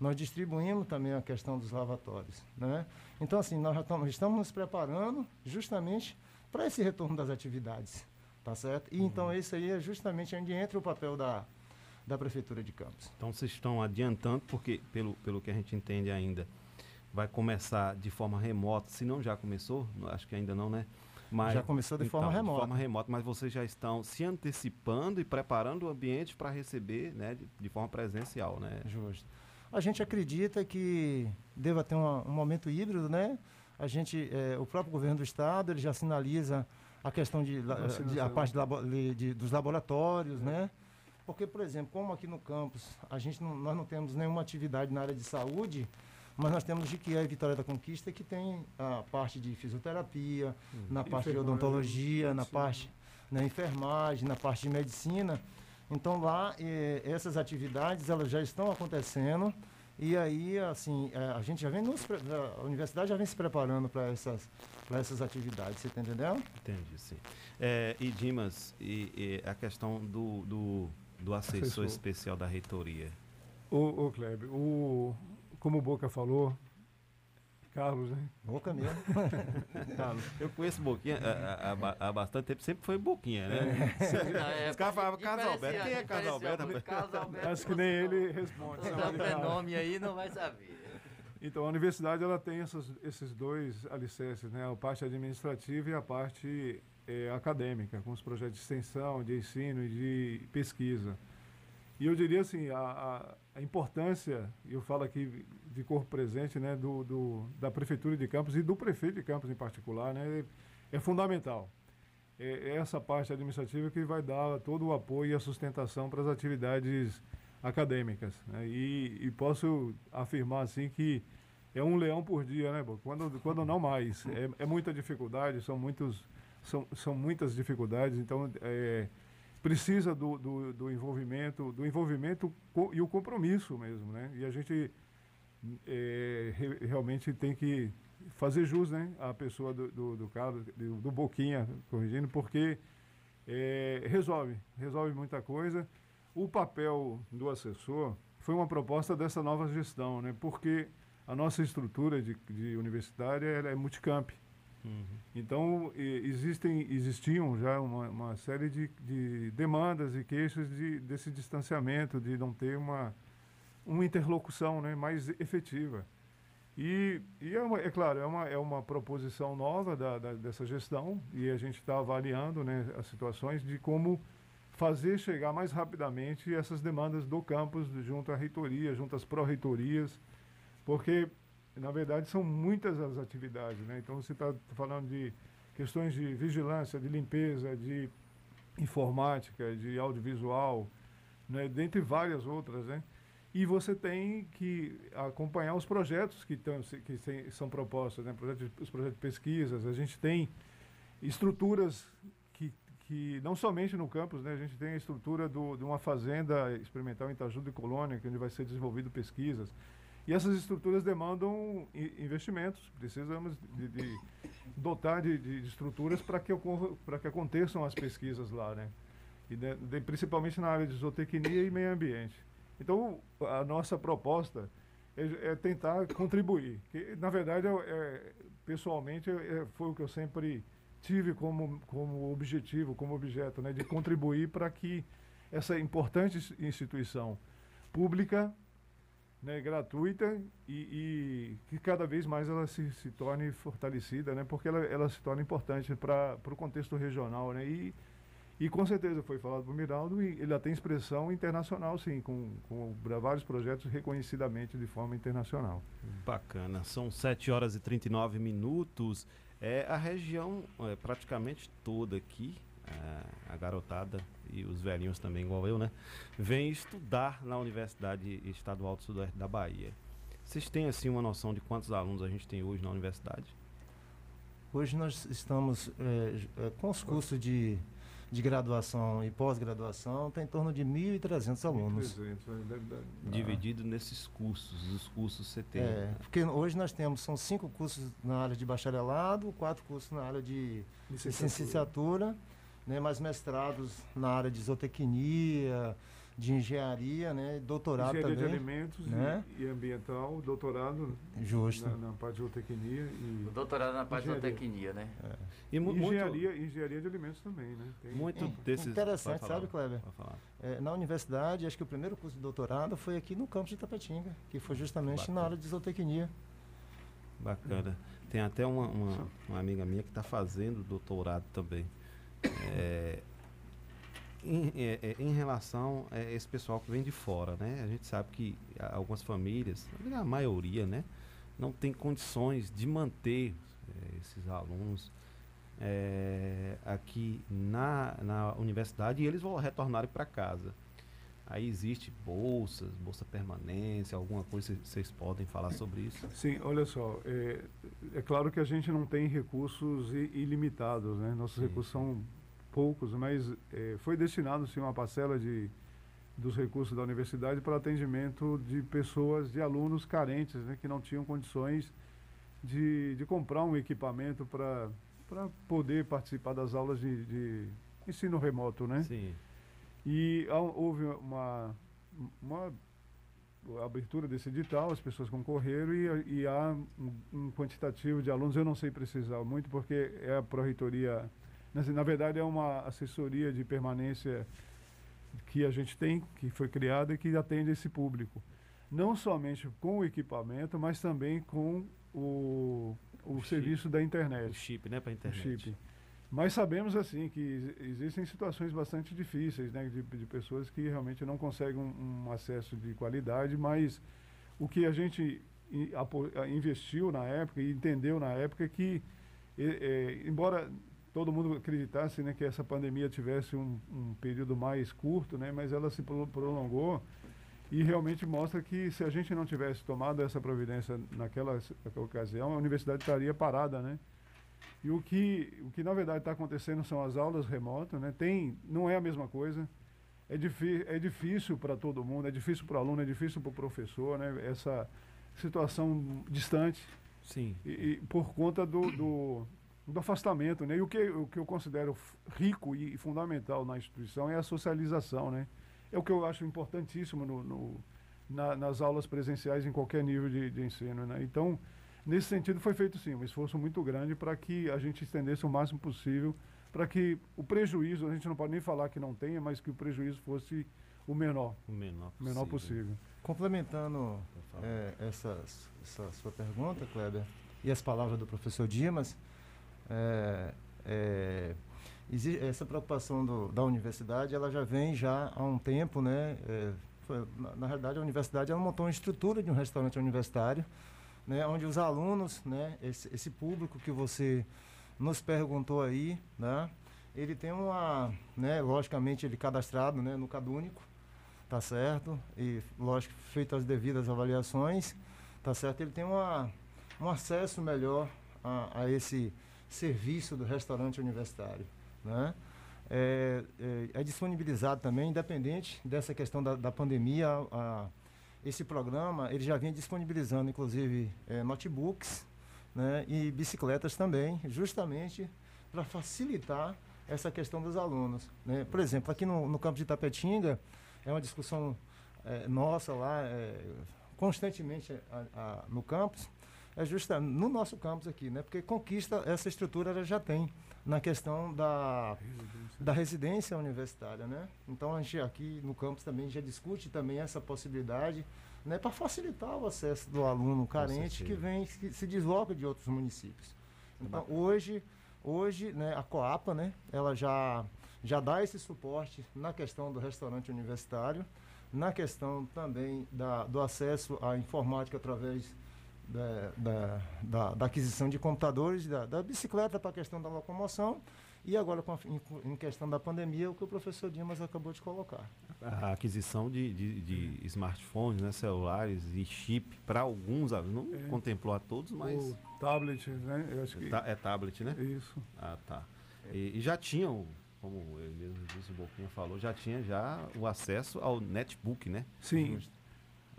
nós distribuímos também a questão dos lavatórios. Né? Então, assim, nós estamos, estamos nos preparando justamente para esse retorno das atividades. Tá certo? E então, uhum. então, esse aí é justamente onde entra o papel da, da Prefeitura de Campos. Então, vocês estão adiantando, porque, pelo, pelo que a gente entende ainda, vai começar de forma remota, se não já começou, acho que ainda não, né? Mas, já começou de então, forma remota. De forma remota, mas vocês já estão se antecipando e preparando o ambiente para receber né, de, de, forma presencial, né? Justo. A gente acredita que deva ter um, um momento híbrido, né? A gente, é, o próprio governo do estado, ele já sinaliza a questão de, de a parte de de, dos laboratórios, é. né? Porque, por exemplo, como aqui no campus a gente não, nós não temos nenhuma atividade na área de saúde, mas nós temos Jiquié e Vitória da Conquista, que tem a parte de fisioterapia, hum. na parte de odontologia, na parte na enfermagem, na parte de medicina. Então lá eh, essas atividades elas já estão acontecendo e aí assim eh, a gente já vem nos, a universidade já vem se preparando para essas para essas atividades, você está entendendo? Entendi, sim. É, e Dimas, e, e, a questão do, do, do assessor, assessor, especial da reitoria. O, o Kleber, o, como o Boca falou, Carlos, né? Boca mesmo. eu conheço Boquinha há, bastante tempo, sempre foi Boquinha, né? É. Os caras falavam Carlos Alberto. Quem é Carlos Alberto? Carlos Alberto. Acho que nem ele responde. Se nome aí, não vai saber. Então, a universidade ela tem essas, esses dois alicerces, né? a parte administrativa e a parte é, acadêmica, com os projetos de extensão, de ensino e de pesquisa. E eu diria assim, a, a, a importância, eu falo aqui de corpo presente, né, do, do, da Prefeitura de Campos e do prefeito de Campos em particular, né, é, é fundamental. É, é essa parte administrativa que vai dar todo o apoio e a sustentação para as atividades acadêmicas. Né, e, e, posso afirmar assim que é um leão por dia, né, quando, quando não mais. É, é muita dificuldade, são, muitos, são, são muitas dificuldades, então é, precisa do, do, do, envolvimento, do envolvimento e o compromisso mesmo, né? E a gente é, re, realmente tem que fazer jus, né, à pessoa do, do, do Carlos, do, do Boquinha, corrigindo, porque é, resolve, resolve muita coisa. O papel do assessor foi uma proposta dessa nova gestão, né? Porque a nossa estrutura de, de universitária é multicamp. Uhum. Então, existem, existiam já uma, uma série de, de, demandas e queixas de, desse distanciamento, de não ter uma, uma interlocução né, mais efetiva. E, e é, uma, é, claro, é uma, é uma proposição nova da, da dessa gestão e a gente está avaliando né, as situações de como fazer chegar mais rapidamente essas demandas do campus junto à reitoria, junto às pró-reitorias, porque na verdade, são muitas as atividades. Né? Então, você está falando de questões de vigilância, de limpeza, de informática, de audiovisual, né? dentre várias outras. Né? E você tem que acompanhar os projetos que, tão, que são propostos, né? projetos, os projetos de pesquisas. A gente tem estruturas que, que não somente no campus, né? a gente tem a estrutura do, de uma fazenda experimental em Itajuda e Colônia, que onde vai ser desenvolvido pesquisas. E essas estruturas demandam investimentos. Precisamos de, de dotar de, de, estruturas para que, que aconteçam as pesquisas lá, né? E de, principalmente na área de zootecnia e meio ambiente. Então, a nossa proposta é, é tentar contribuir. Que, na verdade, é, é pessoalmente, é, foi o que eu sempre tive como, como objetivo, como objeto, né? De contribuir para que essa importante instituição pública né, gratuita e, e, que cada vez mais ela se, se torne fortalecida, né, porque ela, ela se torna importante para o contexto regional. Né, e, e com certeza foi falado por Miraldo e ele tem expressão internacional, sim, com, com vários projetos reconhecidamente de forma internacional. Bacana. São 7 horas e 39 minutos. É, a região é, praticamente toda aqui, a garotada e os velhinhos também, igual eu, né? Vêm estudar na Universidade Estadual do Sudoeste da Bahia. Vocês têm, assim, uma noção de quantos alunos a gente tem hoje na universidade? Hoje nós estamos é, é, com os cursos de, de graduação e pós-graduação, tem em torno de 1.300 alunos. 1.300, é Dividido ah. nesses cursos, os cursos CT. É, porque hoje nós temos, são cinco cursos na área de bacharelado, quatro cursos na área de licenciatura, licenciatura né, mais mestrados na área de zootecnia, de engenharia, né, doutorado engenharia também. de alimentos né? e, e, ambiental, doutorado Justo. Na, na, parte de zootecnia e o doutorado na parte engenharia. de zootecnia, né? É. E, e engenharia, muito, engenharia de alimentos também, né? Tem muito é, desses interessante, falar, sabe, Kleber? É, na universidade, acho que o primeiro curso de doutorado foi aqui no campus de Tapetinga, que foi justamente Bacana. na área de zootecnia. Bacana. Tem até uma, uma, uma amiga minha que está fazendo doutorado também. É, em, é, é, em, relação a esse pessoal que vem de fora, né? A gente sabe que algumas famílias, a maioria, né? Não tem condições de manter é, esses alunos é, aqui na, na universidade e eles vão retornarem para casa. Aí existe bolsas, bolsa permanência, alguma coisa vocês podem falar sobre isso? Sim, olha só, é, é claro que a gente não tem recursos ilimitados, né? Nossos sim, recursos são poucos, mas é, foi destinado sim uma parcela de dos recursos da universidade para atendimento de pessoas, de alunos carentes, né, que não tinham condições de, de comprar um equipamento para poder participar das aulas de, de ensino remoto, né? Sim. E houve uma, uma abertura desse edital, as pessoas concorreram e, e há um, um, quantitativo de alunos, eu não sei precisar muito, porque é a Pró-Reitoria, na verdade é uma assessoria de permanência que a gente tem, que foi criada e que atende esse público. Não somente com o equipamento, mas também com o, o, o serviço chip. da internet. O chip, né, para internet. O chip. Mas sabemos assim que existem situações bastante difíceis, né, de, de pessoas que realmente não conseguem um, um, acesso de qualidade, mas o que a gente investiu na época e entendeu na época é que, é, embora todo mundo acreditasse né, que essa pandemia tivesse um, um, período mais curto, né, mas ela se prolongou e realmente mostra que se a gente não tivesse tomado essa providência naquela, naquela ocasião, a universidade estaria parada, né? E o que, o que na verdade está acontecendo são as aulas remotas, né? Tem, não é a mesma coisa. É, é difícil para todo mundo, é difícil para o aluno, é difícil para o professor, né? Essa situação distante. Sim. E, e por conta do, do, do, afastamento, né? E o que, o que eu considero rico e fundamental na instituição é a socialização, né? É o que eu acho importantíssimo no, no na, nas aulas presenciais em qualquer nível de, de ensino, né? Então, Nesse sentido, foi feito sim um esforço muito grande para que a gente estendesse o máximo possível, para que o prejuízo, a gente não pode nem falar que não tenha, mas que o prejuízo fosse o menor. O menor possível. Menor possível. Complementando é, essa, essa, sua pergunta, Kleber, e as palavras do professor Dimas, é, é, essa preocupação do, da universidade, ela já vem já há um tempo, né? É, foi, na, na realidade, a universidade ela montou uma estrutura de um restaurante universitário, né, onde os alunos, né, esse, esse público que você nos perguntou aí, né, ele tem uma, né, logicamente ele cadastrado, né, no Cadúnico, tá certo? E lógico, feito as devidas avaliações, tá certo? Ele tem uma, um acesso melhor a, a esse serviço do restaurante universitário, né? É, é, é, disponibilizado também, independente dessa questão da, da pandemia, a, esse programa ele já vinha disponibilizando, inclusive, é, notebooks né, e bicicletas também, justamente para facilitar essa questão dos alunos. Né? Por exemplo, aqui no, no campo de Tapetinga, é uma discussão é, nossa lá, é, constantemente a, a, no campus, é justa no nosso campus aqui, né? Porque conquista essa estrutura ela já tem na questão da residência. da residência universitária, né? Então a gente aqui no campus também já discute também essa possibilidade, né, para facilitar o acesso do aluno carente que vem que se desloca de outros municípios. Então hoje hoje, né, a Coapa, né, ela já já dá esse suporte na questão do restaurante universitário, na questão também da, do acesso à informática através da, da, da, da aquisição de computadores, da, da bicicleta para a questão da locomoção e agora com a, em, em, questão da pandemia, o que o professor Dimas acabou de colocar. A aquisição de, de, de smartphones, né, celulares e chip para alguns não é. contemplou a todos, mas... O tablet, né? Eu acho que... É, tablet, né? Isso. Ah, tá. E, e já tinham como ele mesmo disse, o Boquinha falou, já tinha já o acesso ao netbook, né? Sim.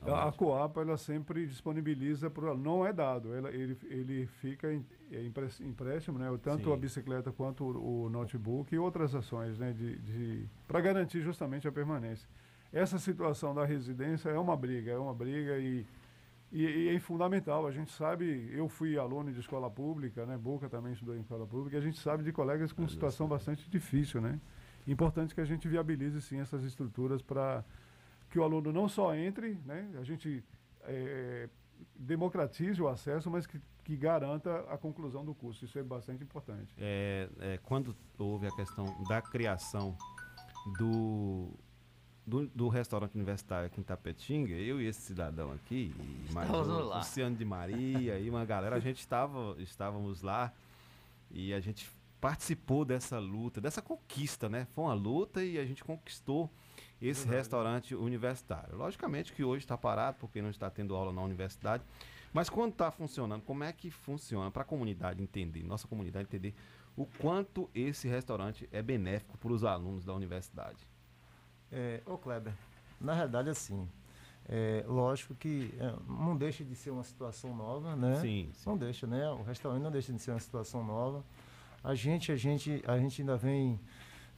A, a Coapa ela sempre disponibiliza para não é dado, ela, ele, ele fica em, é empréstimo, né? Tanto Sim. a bicicleta quanto o, o, notebook e outras ações, né? De, de para garantir justamente a permanência. Essa situação da residência é uma briga, é uma briga e, e, e, é fundamental. A gente sabe, eu fui aluno de escola pública, né? Boca também estudou em escola pública, e a gente sabe de colegas com situação bastante difícil, né? Importante que a gente viabilize sim essas estruturas para que o aluno não só entre, né, a gente é, democratize o acesso, mas que, que, garanta a conclusão do curso. Isso é bastante importante. É, é, quando houve a questão da criação do, do, do, restaurante universitário aqui em Tapetinga, eu e esse cidadão aqui, e mais o Luciano de Maria e uma galera, a gente estava, estávamos lá e a gente participou dessa luta, dessa conquista, né? Foi uma luta e a gente conquistou esse restaurante universitário. Logicamente que hoje está parado porque não está tendo aula na universidade, mas quando está funcionando, como é que funciona para a comunidade entender, nossa comunidade entender o quanto esse restaurante é benéfico para os alunos da universidade? É, ô Kleber, na realidade assim, é, lógico que é, não deixa de ser uma situação nova, né? Sim, sim, Não deixa, né? O restaurante não deixa de ser uma situação nova. A gente, a gente, a gente ainda vem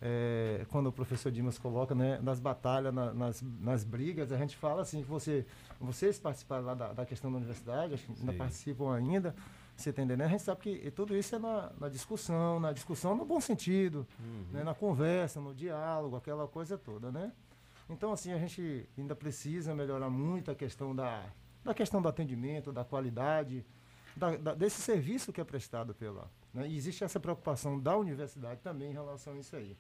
é, quando o professor Dimas coloca, né, nas batalhas, na, nas, nas brigas, a gente fala assim, que você, vocês participaram lá da, da questão da universidade, acho que ainda Sim. participam ainda, você tá entendendo? A gente sabe que tudo isso é na, na discussão, na discussão no bom sentido, né, na conversa, no diálogo, aquela coisa toda, né? Então, assim, a gente ainda precisa melhorar muito a questão da, da questão do atendimento, da qualidade, da- da- desse serviço que é prestado pela. Né? E existe essa preocupação da universidade também em relação a isso aí.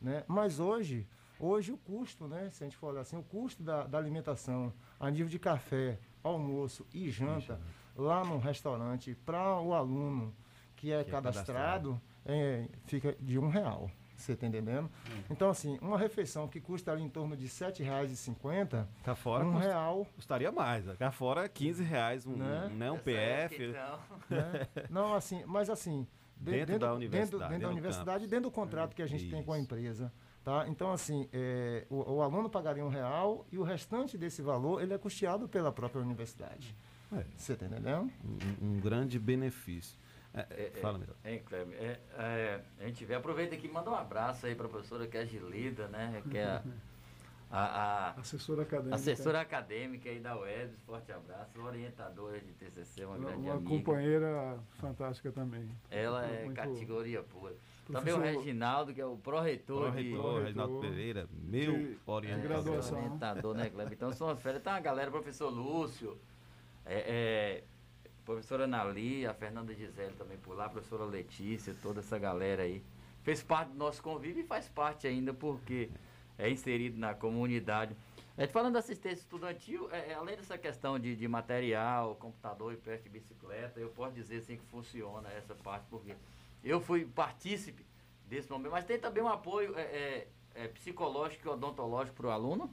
Né? Mas hoje, hoje o custo, né? se a gente for olhar assim, o custo da, da alimentação a nível de café, almoço e janta, lá no restaurante, para o aluno que é, Que é cadastrado, é, fica de um real. Você está entendendo? Então, assim, uma refeição que custa ali em torno de R$ 7,50, Cá fora um custa- real. Custaria mais. Cá fora é 15 reais um, Né? né? um época, PF. então. né? Não, assim, mas assim, de- Dentro da Dentro, universidade, dentro da dentro do universidade e dentro do contrato que a gente tem com a empresa. Tá? Então, assim, é, o, o aluno pagaria um real e o restante desse valor ele é custeado pela própria universidade. É. Você está entendendo? Um, um grande benefício. É, É, é, fala. Hein, Kleber? É, é, a gente vê, aproveita aqui e manda um abraço aí para a professora que é a Gilida, né? Que é a, a, a Assessora acadêmica. assessora acadêmica aí da UES, forte abraço, orientadora de TCC, uma Uma, grande uma amiga. companheira fantástica também. Ela é Muito- categoria pura. Também o Reginaldo, que é o pró-reitor de... Pró-reitor, Reginaldo Pereira, meu de orientador. graduação. Orientador, né, Kleber? Então são as férias. Tem uma galera, professor Lúcio, é, é, professora Anali, a Fernanda Gisele também por lá, a professora Letícia, toda essa galera aí. Fez parte do nosso convívio e faz parte ainda porque é inserido na comunidade. A gente falando da assistência estudantil, é, é, além dessa questão de, de material, computador e peça de bicicleta, eu posso dizer assim que funciona essa parte, porque eu fui partícipe desse momento, mas tem também um apoio é, é, é, psicológico e odontológico para o aluno?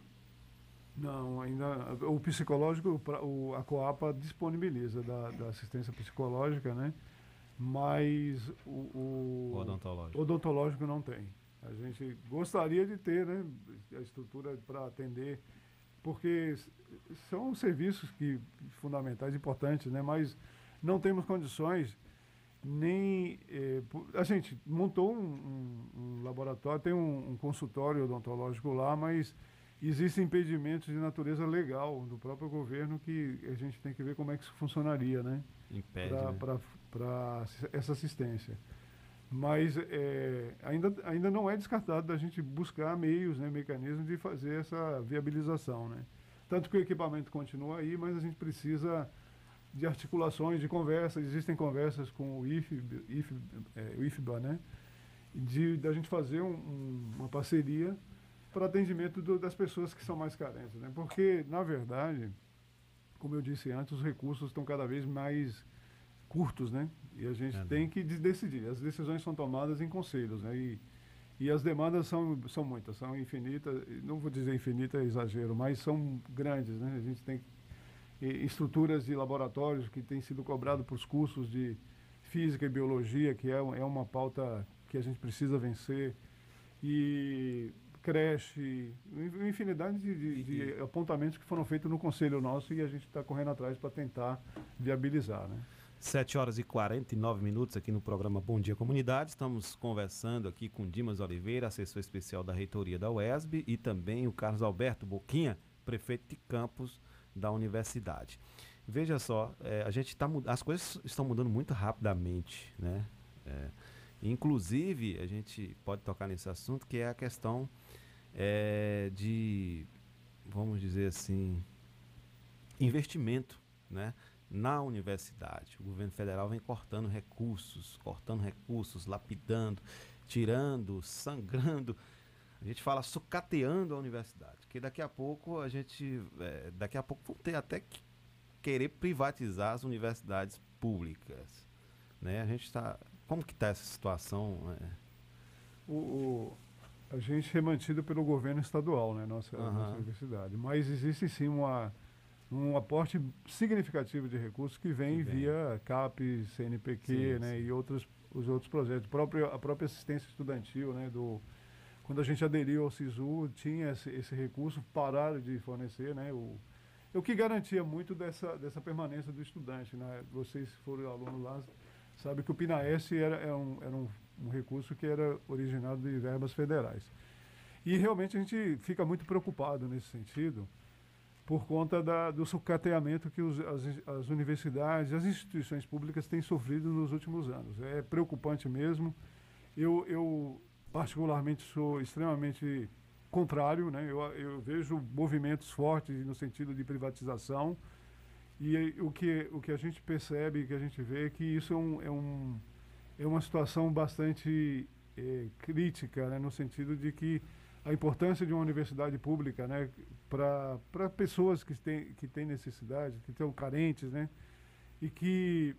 Não, ainda. O psicológico, o, a Coapa disponibiliza da, da assistência psicológica, né? Mas o, o O odontológico. odontológico não tem. A gente gostaria de ter né, a estrutura para atender, porque são serviços que, fundamentais, importantes, né? mas não temos condições nem. eh, a gente montou um, um- um laboratório, tem um, um consultório odontológico lá, mas existem impedimentos de natureza legal do próprio governo que a gente tem que ver como é que isso funcionaria, né? Impede, né? Para essa assistência. Mas eh, ainda, ainda não é descartado da gente buscar meios, né, mecanismos de fazer essa viabilização. Né? Tanto que o equipamento continua aí, mas a gente precisa de articulações, de conversas. Existem conversas com o IFB, IF, eh, o IFBA, né? de da gente fazer um- um- uma parceria para atendimento do- das pessoas que são mais carentes. Né? Porque, na verdade, como eu disse antes, os recursos estão cada vez mais curtos, né? E a gente tem que de- decidir. As decisões são tomadas em conselhos, né? E, e as demandas são, são muitas, são infinitas. Não vou dizer infinita, é exagero, mas são grandes, né? A gente tem estruturas de laboratórios que têm sido cobrado para os cursos de física e biologia, que é, é uma pauta que a gente precisa vencer. E creche, uma infinidade de, de- de apontamentos que foram feitos no conselho nosso e a gente está correndo atrás para tentar viabilizar, né? 7 horas e 49 minutos aqui no programa Bom Dia Comunidade. Estamos conversando aqui com Dimas Oliveira, assessor especial da reitoria da UESB, e também o Carlos Alberto Boquinha, prefeito de campus da universidade. Veja só, eh, a gente tá, as coisas estão mudando muito rapidamente, né? Eh, inclusive, a gente pode tocar nesse assunto, que é a questão eh, de, vamos dizer assim, investimento, né? Na universidade. O governo federal vem cortando recursos, cortando recursos, lapidando, tirando, sangrando. A gente fala sucateando a universidade, porque daqui a pouco a gente, eh, daqui a pouco vão ter até que querer privatizar as universidades públicas, né? A gente está, como que está essa situação? eh? O, o- a gente é mantido pelo governo estadual, né, nossa, Aham. nossa universidade. Mas existe sim uma, um aporte significativo de recursos que vem, Que via CAP, CNPq Sim, né, sim. e outros, os outros projetos. Próprio, a própria assistência estudantil, né, do, quando a gente aderiu ao SISU, tinha esse, esse recurso, pararam de fornecer, né, o, o que garantia muito dessa, dessa permanência do estudante. Né? Vocês foram alunos lá, sabe que o PINAS era, era, um, era um um recurso que era originado de verbas federais. E realmente a gente fica muito preocupado nesse sentido, por conta da, do sucateamento que os, as, as universidades, as instituições públicas têm sofrido nos últimos anos. É preocupante mesmo. Eu, eu particularmente, sou extremamente contrário, né? eu, eu vejo movimentos fortes no sentido de privatização. E o que, o que a gente percebe, que a gente vê, é que isso é, um, é, um, é uma situação bastante é, crítica, né? no sentido de que a importância de uma universidade pública né? para pessoas que têm, que têm necessidade, que estão carentes, né? e que,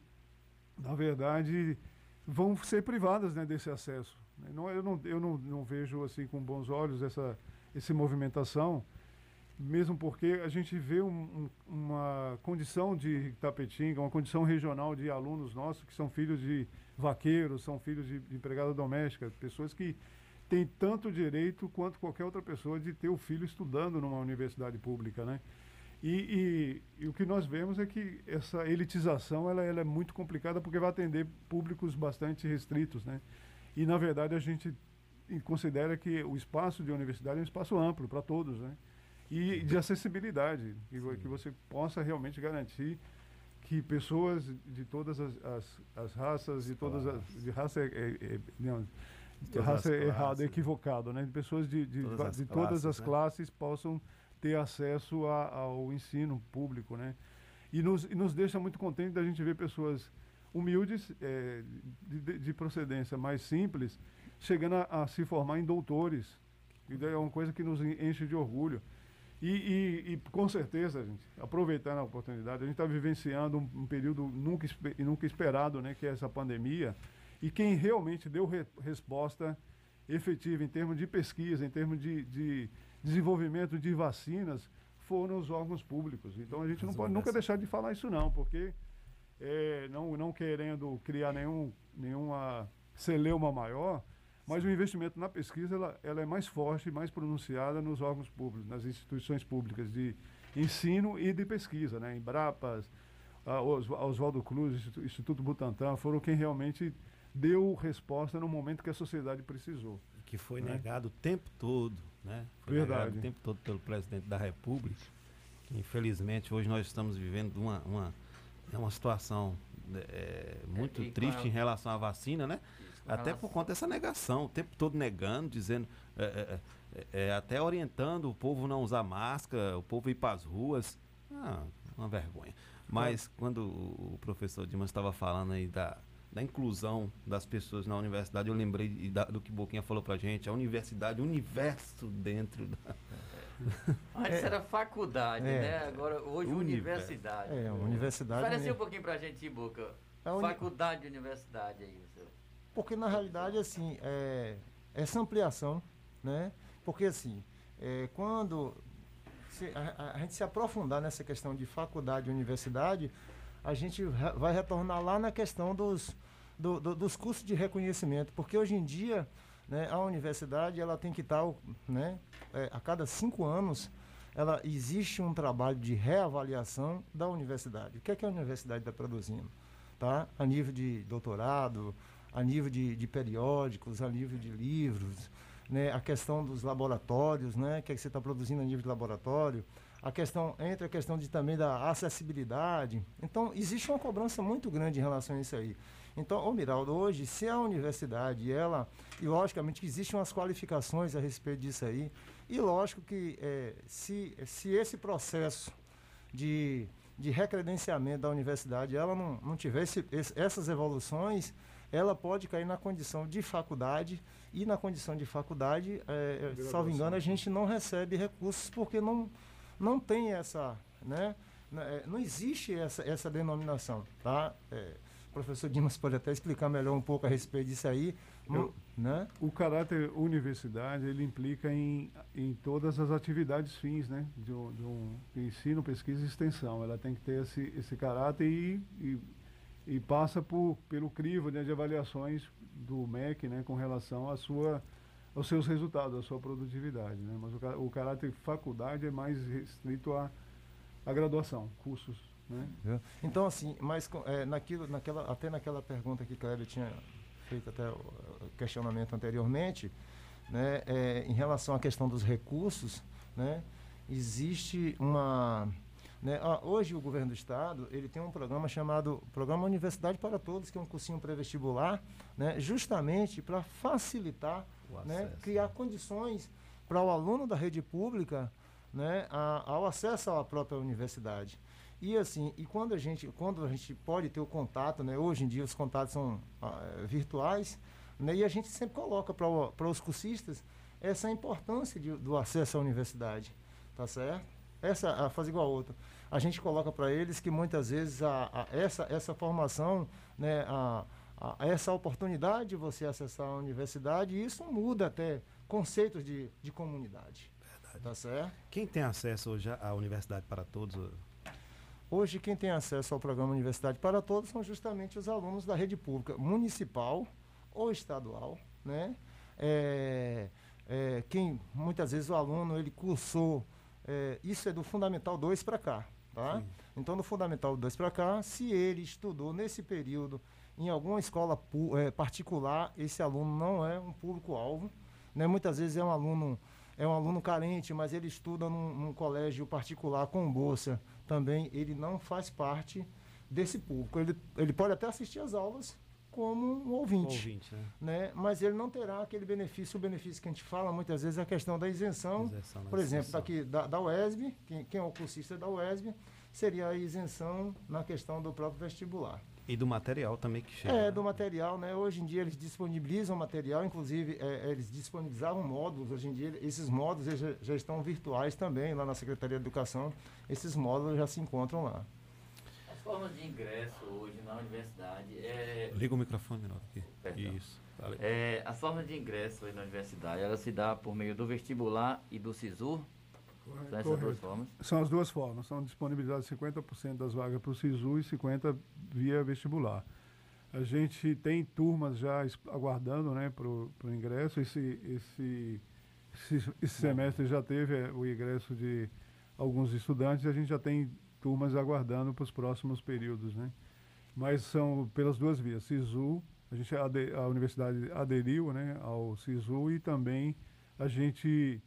na verdade, vão ser privadas né, desse acesso. Né? Não, eu não, eu não, não vejo assim com bons olhos essa, essa movimentação, mesmo porque a gente vê um, um, uma condição de Tapetinga, uma condição regional de alunos nossos que são filhos de vaqueiros, são filhos de, de empregada doméstica, pessoas que têm tanto direito quanto qualquer outra pessoa de ter o filho estudando numa universidade pública, né? E, e, e, o que nós vemos é que essa elitização ela, ela, é muito complicada porque vai atender públicos bastante restritos, né? E na verdade a gente considera que o espaço de universidade é um espaço amplo para todos, né? E de acessibilidade, que, que, você possa realmente garantir que pessoas de todas as, as, as raças, de todas as de raça é, é, é não, de é errado, é equivocado, né? De pessoas de, de, todas, de as, todas classes, as né? classes possam ter acesso a, ao ensino público, né? E nos, e nos deixa muito contente da gente ver pessoas humildes, é, de, de, procedência mais simples, chegando a, a, se formar em doutores. E é uma coisa que nos enche de orgulho. E, e, e com certeza, gente, aproveitando a oportunidade, a gente está vivenciando um, um, período nunca, nunca esperado, né, que é essa pandemia. E quem realmente deu re, resposta efetiva em termos de pesquisa, em termos de, de desenvolvimento de vacinas foram os órgãos públicos. Então a gente não pode nunca deixar de falar isso não, porque é, não, não querendo criar nenhum, nenhuma celeuma maior, mas o investimento na pesquisa ela, ela é mais forte e mais pronunciada nos órgãos públicos, nas instituições públicas de ensino e de pesquisa, né? Embrapas, a Oswaldo Cruz, Instituto Butantan, foram quem realmente deu resposta no momento que a sociedade precisou. Que foi né? negado o tempo todo né? Foi Verdade. o tempo todo pelo presidente da República. Infelizmente, hoje nós estamos vivendo uma, uma, é uma situação é, muito é, triste em relação à vacina, né? Isso, até relação... por conta dessa negação, o tempo todo negando, dizendo, é, é, é, é, até orientando o povo não usar máscara, o povo ir para as ruas. Ah, uma vergonha. Mas quando o professor Dimas estava falando aí da, da inclusão das pessoas na universidade, eu lembrei da, do que Boquinha falou pra gente, a universidade, o universo dentro da. Antes é, era faculdade, é, né? Agora, hoje, universidade. É, universidade. Parece um pouquinho pra gente, Boca. É uni... Faculdade e universidade aí. Seu. Porque, na realidade, assim, é, essa ampliação, né? Porque, assim, é, quando se, a, a, gente se aprofundar nessa questão de faculdade e universidade, a gente vai retornar lá na questão dos, do, do, dos cursos de reconhecimento, porque hoje em dia né, a universidade ela tem que estar, né, é, a cada cinco anos, ela existe um trabalho de reavaliação da universidade. O que é que a universidade está produzindo? Tá? A nível de doutorado, a nível de, de periódicos, a nível de livros, né? a questão dos laboratórios, né? o que, é que você está produzindo a nível de laboratório, a questão, entre a questão de, também da acessibilidade. Então, existe uma cobrança muito grande em relação a isso aí. Então, ô Miraldo, hoje, se a universidade, ela, e logicamente que existem umas qualificações a respeito disso aí, e lógico que é, se, se esse processo de, de recredenciamento da universidade, ela não, não tiver esse, essas evoluções, ela pode cair na condição de faculdade, e na condição de faculdade, é, salvo engano, a gente não recebe recursos porque não não tem essa, né? é, não existe essa, essa denominação, tá? É, o professor Dimas pode até explicar melhor um pouco a respeito disso aí, Eu, né? O caráter universidade, ele implica em, em todas as atividades fins, né? De um, de um ensino, pesquisa e extensão. Ela tem que ter esse, esse caráter e, e, e passa por, pelo crivo né, de avaliações do MEC, né? Com relação à sua os seus resultados, a sua produtividade. Né? Mas o, o caráter faculdade é mais restrito à, à graduação, cursos. Né? Então, assim, mas é, naquilo, naquela, até naquela pergunta que Kleber tinha feito até o questionamento anteriormente, né, é, em relação à questão dos recursos, né, existe uma né, ah, hoje o governo do estado ele tem um programa chamado Programa Universidade para Todos, que é um cursinho pré-vestibular, né, justamente para facilitar, né, criar condições para o aluno da rede pública né, a, ao acesso à própria universidade. E assim, e quando a gente, quando a gente pode ter o contato, né, hoje em dia os contatos são ah, virtuais, né, e a gente sempre coloca para os cursistas essa importância de, do acesso à universidade, tá certo? Essa, a, faz igual a outra. A gente coloca para eles que muitas vezes a, a, essa, essa formação, né, a, a, essa oportunidade de você acessar a universidade, isso muda até conceitos de, de comunidade. Verdade. Tá certo? Quem tem acesso hoje à Universidade para Todos? Hoje, quem tem acesso ao programa Universidade para Todos são justamente os alunos da rede pública municipal ou estadual, né? É, é, quem muitas vezes o aluno ele cursou, é, isso é do Fundamental 2 para cá, tá? Sim. Então, do Fundamental 2 para cá, se ele estudou nesse período em alguma escola é, particular, esse aluno não é um público-alvo, né? Muitas vezes é um aluno é um aluno carente, mas ele estuda num, num colégio particular com bolsa, também ele não faz parte desse público. Ele, ele pode até assistir às aulas como um ouvinte, ouvinte né? né? mas ele não terá aquele benefício, o benefício que a gente fala muitas vezes é a questão da isenção, isenção por exemplo, daqui da, da UESB, quem, quem é o cursista da UESB, seria a isenção na questão do próprio vestibular. E do material também que chega. É, do material, né? Hoje em dia eles disponibilizam material, inclusive é, eles disponibilizavam módulos. Hoje em dia esses módulos já, já, estão virtuais também lá na Secretaria de Educação. Esses módulos já se encontram lá. As formas de ingresso hoje na universidade é... Liga o microfone, Minaldo, aqui. Perdão. Isso. É, as formas de ingresso aí na universidade, ela se dá por meio do vestibular e do SISU? São essas duas formas? São as duas formas. São disponibilizadas 50% das vagas para o SISU e 50% via vestibular. A gente tem turmas já aguardando né, para o ingresso. Esse, esse, esse, esse semestre já teve é, o ingresso de alguns estudantes a gente já tem turmas aguardando para os próximos períodos. Né? Mas são pelas duas vias. SISU, a, gente, a universidade aderiu né, ao SISU e também a gente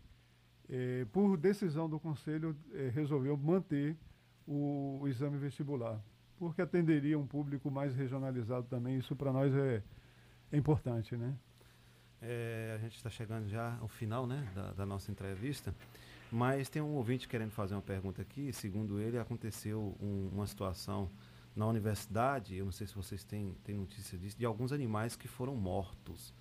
é, por decisão do Conselho, é, resolveu manter o, o, exame vestibular, porque atenderia um público mais regionalizado também. Isso para nós é, é, importante, né? É, a gente está chegando já ao final né, da, da, nossa entrevista, mas tem um ouvinte querendo fazer uma pergunta aqui. Segundo ele, aconteceu um, uma situação na universidade, eu não sei se vocês têm, têm notícia disso, de alguns animais que foram mortos.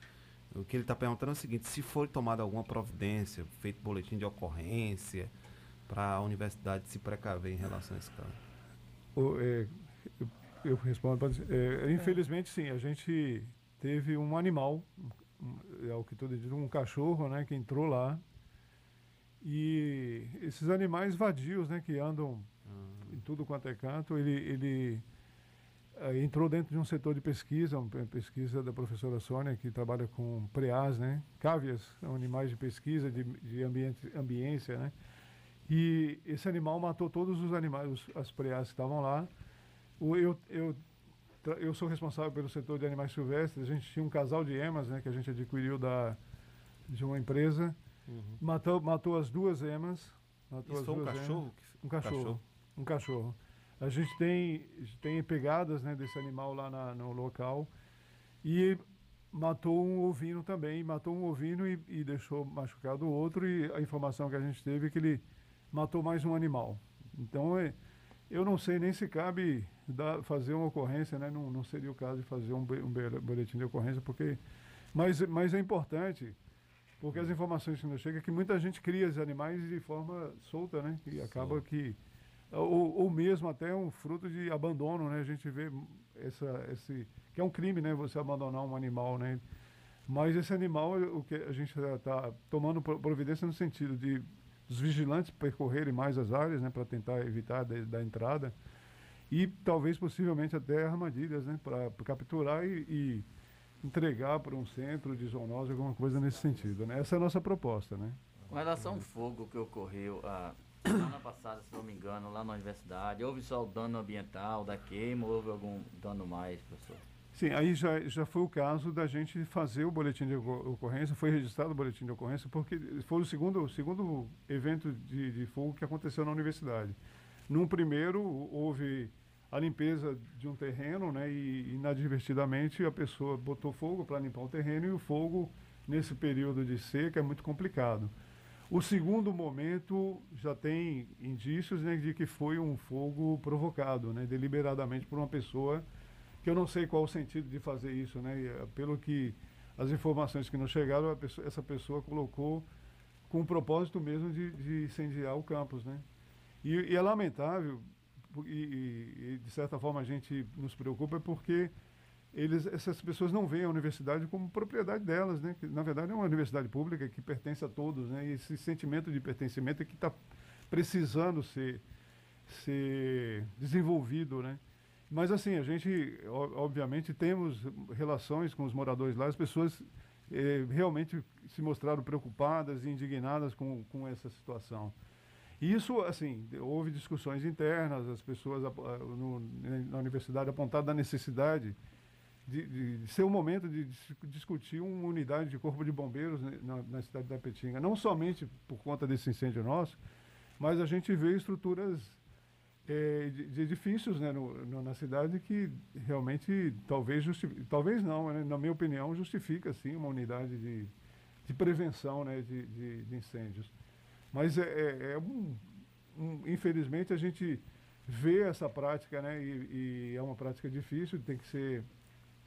O que ele está perguntando é o seguinte: se foi tomada alguma providência, feito boletim de ocorrência, para a universidade se precaver em relação a esse caso? O, é, eu, eu, respondo. É, infelizmente, sim. A gente teve um animal, é o que tudo diz, um cachorro, né, que entrou lá. E esses animais vadios, né, que andam ah. em tudo quanto é canto, ele, ele Uh, entrou dentro de um setor de pesquisa, uma pesquisa da professora Sônia, que trabalha com preás, né? Cávias animais de pesquisa, de, de ambiente, ambiência, né? E esse animal matou todos os animais, os, as preás que estavam lá. O, eu, eu, eu sou responsável pelo setor de animais silvestres. A gente tinha um casal de emas, né? Que a gente adquiriu da, de uma empresa. Uhum. Matou, matou as duas emas. Matou Isso as foi um cachorro? Um cachorro. cachorro. Um cachorro. A gente tem, tem pegadas né, desse animal lá na, no local e matou um ovino também, matou um ovino e, e deixou machucado o outro e a informação que a gente teve é que ele matou mais um animal. Então, é, eu não sei nem se cabe dar, fazer uma ocorrência, né? não, não seria o caso de fazer um, um boletim de ocorrência, porque mas, mas é importante, porque as informações que nos chegam é que muita gente cria os animais de forma solta, né? E acaba que ou, ou mesmo até um fruto de abandono, né? A gente vê essa, esse que é um crime, né? Você abandonar um animal, né? Mas esse animal, o que a gente está tomando providência no sentido de os vigilantes percorrerem mais as áreas, né? Para tentar evitar da, da entrada e talvez possivelmente até armadilhas, né? Para capturar e, e entregar para um centro de zoonose, alguma coisa nesse sentido, né? Essa é a nossa proposta, né? Com relação ao fogo que ocorreu a semana passada, se não me engano, lá na universidade, houve só o dano ambiental da queima ou houve algum dano mais, professor? Sim, aí já, já foi o caso da gente fazer o boletim de ocorrência, foi registrado o boletim de ocorrência, porque foi o segundo, o segundo evento de, de fogo que aconteceu na universidade. Num primeiro, houve a limpeza de um terreno, né, e inadvertidamente a pessoa botou fogo para limpar o terreno e o fogo, nesse período de seca, é muito complicado. O segundo momento já tem indícios né, de que foi um fogo provocado, né, deliberadamente por uma pessoa que eu não sei qual o sentido de fazer isso, né? Eh, pelo que as informações que nos chegaram, pessoa, essa pessoa colocou com o propósito mesmo de, de incendiar o campus, né? E, e é lamentável, e, e, de certa forma a gente nos preocupa porque eles, essas pessoas não veem a universidade como propriedade delas, né? Que, na verdade é uma universidade pública que pertence a todos, né? E esse sentimento de pertencimento é que está precisando ser, ser desenvolvido, né? Mas assim, a gente, obviamente, temos relações com os moradores lá, as pessoas eh, realmente se mostraram preocupadas e indignadas com, com essa situação. Isso, assim, houve discussões internas, as pessoas no, na universidade apontaram a necessidade de, de, de, ser um momento de, discutir uma unidade de corpo de bombeiros na, na cidade da Petinga. Não somente por conta desse incêndio nosso, mas a gente vê estruturas é, de, de, edifícios né, no, no, na cidade que realmente talvez talvez não, né, na minha opinião, justifica sim uma unidade de, de prevenção né, de, de, de incêndios. Mas é, é, é um, um, infelizmente a gente vê essa prática, né, e, e, é uma prática difícil, tem que ser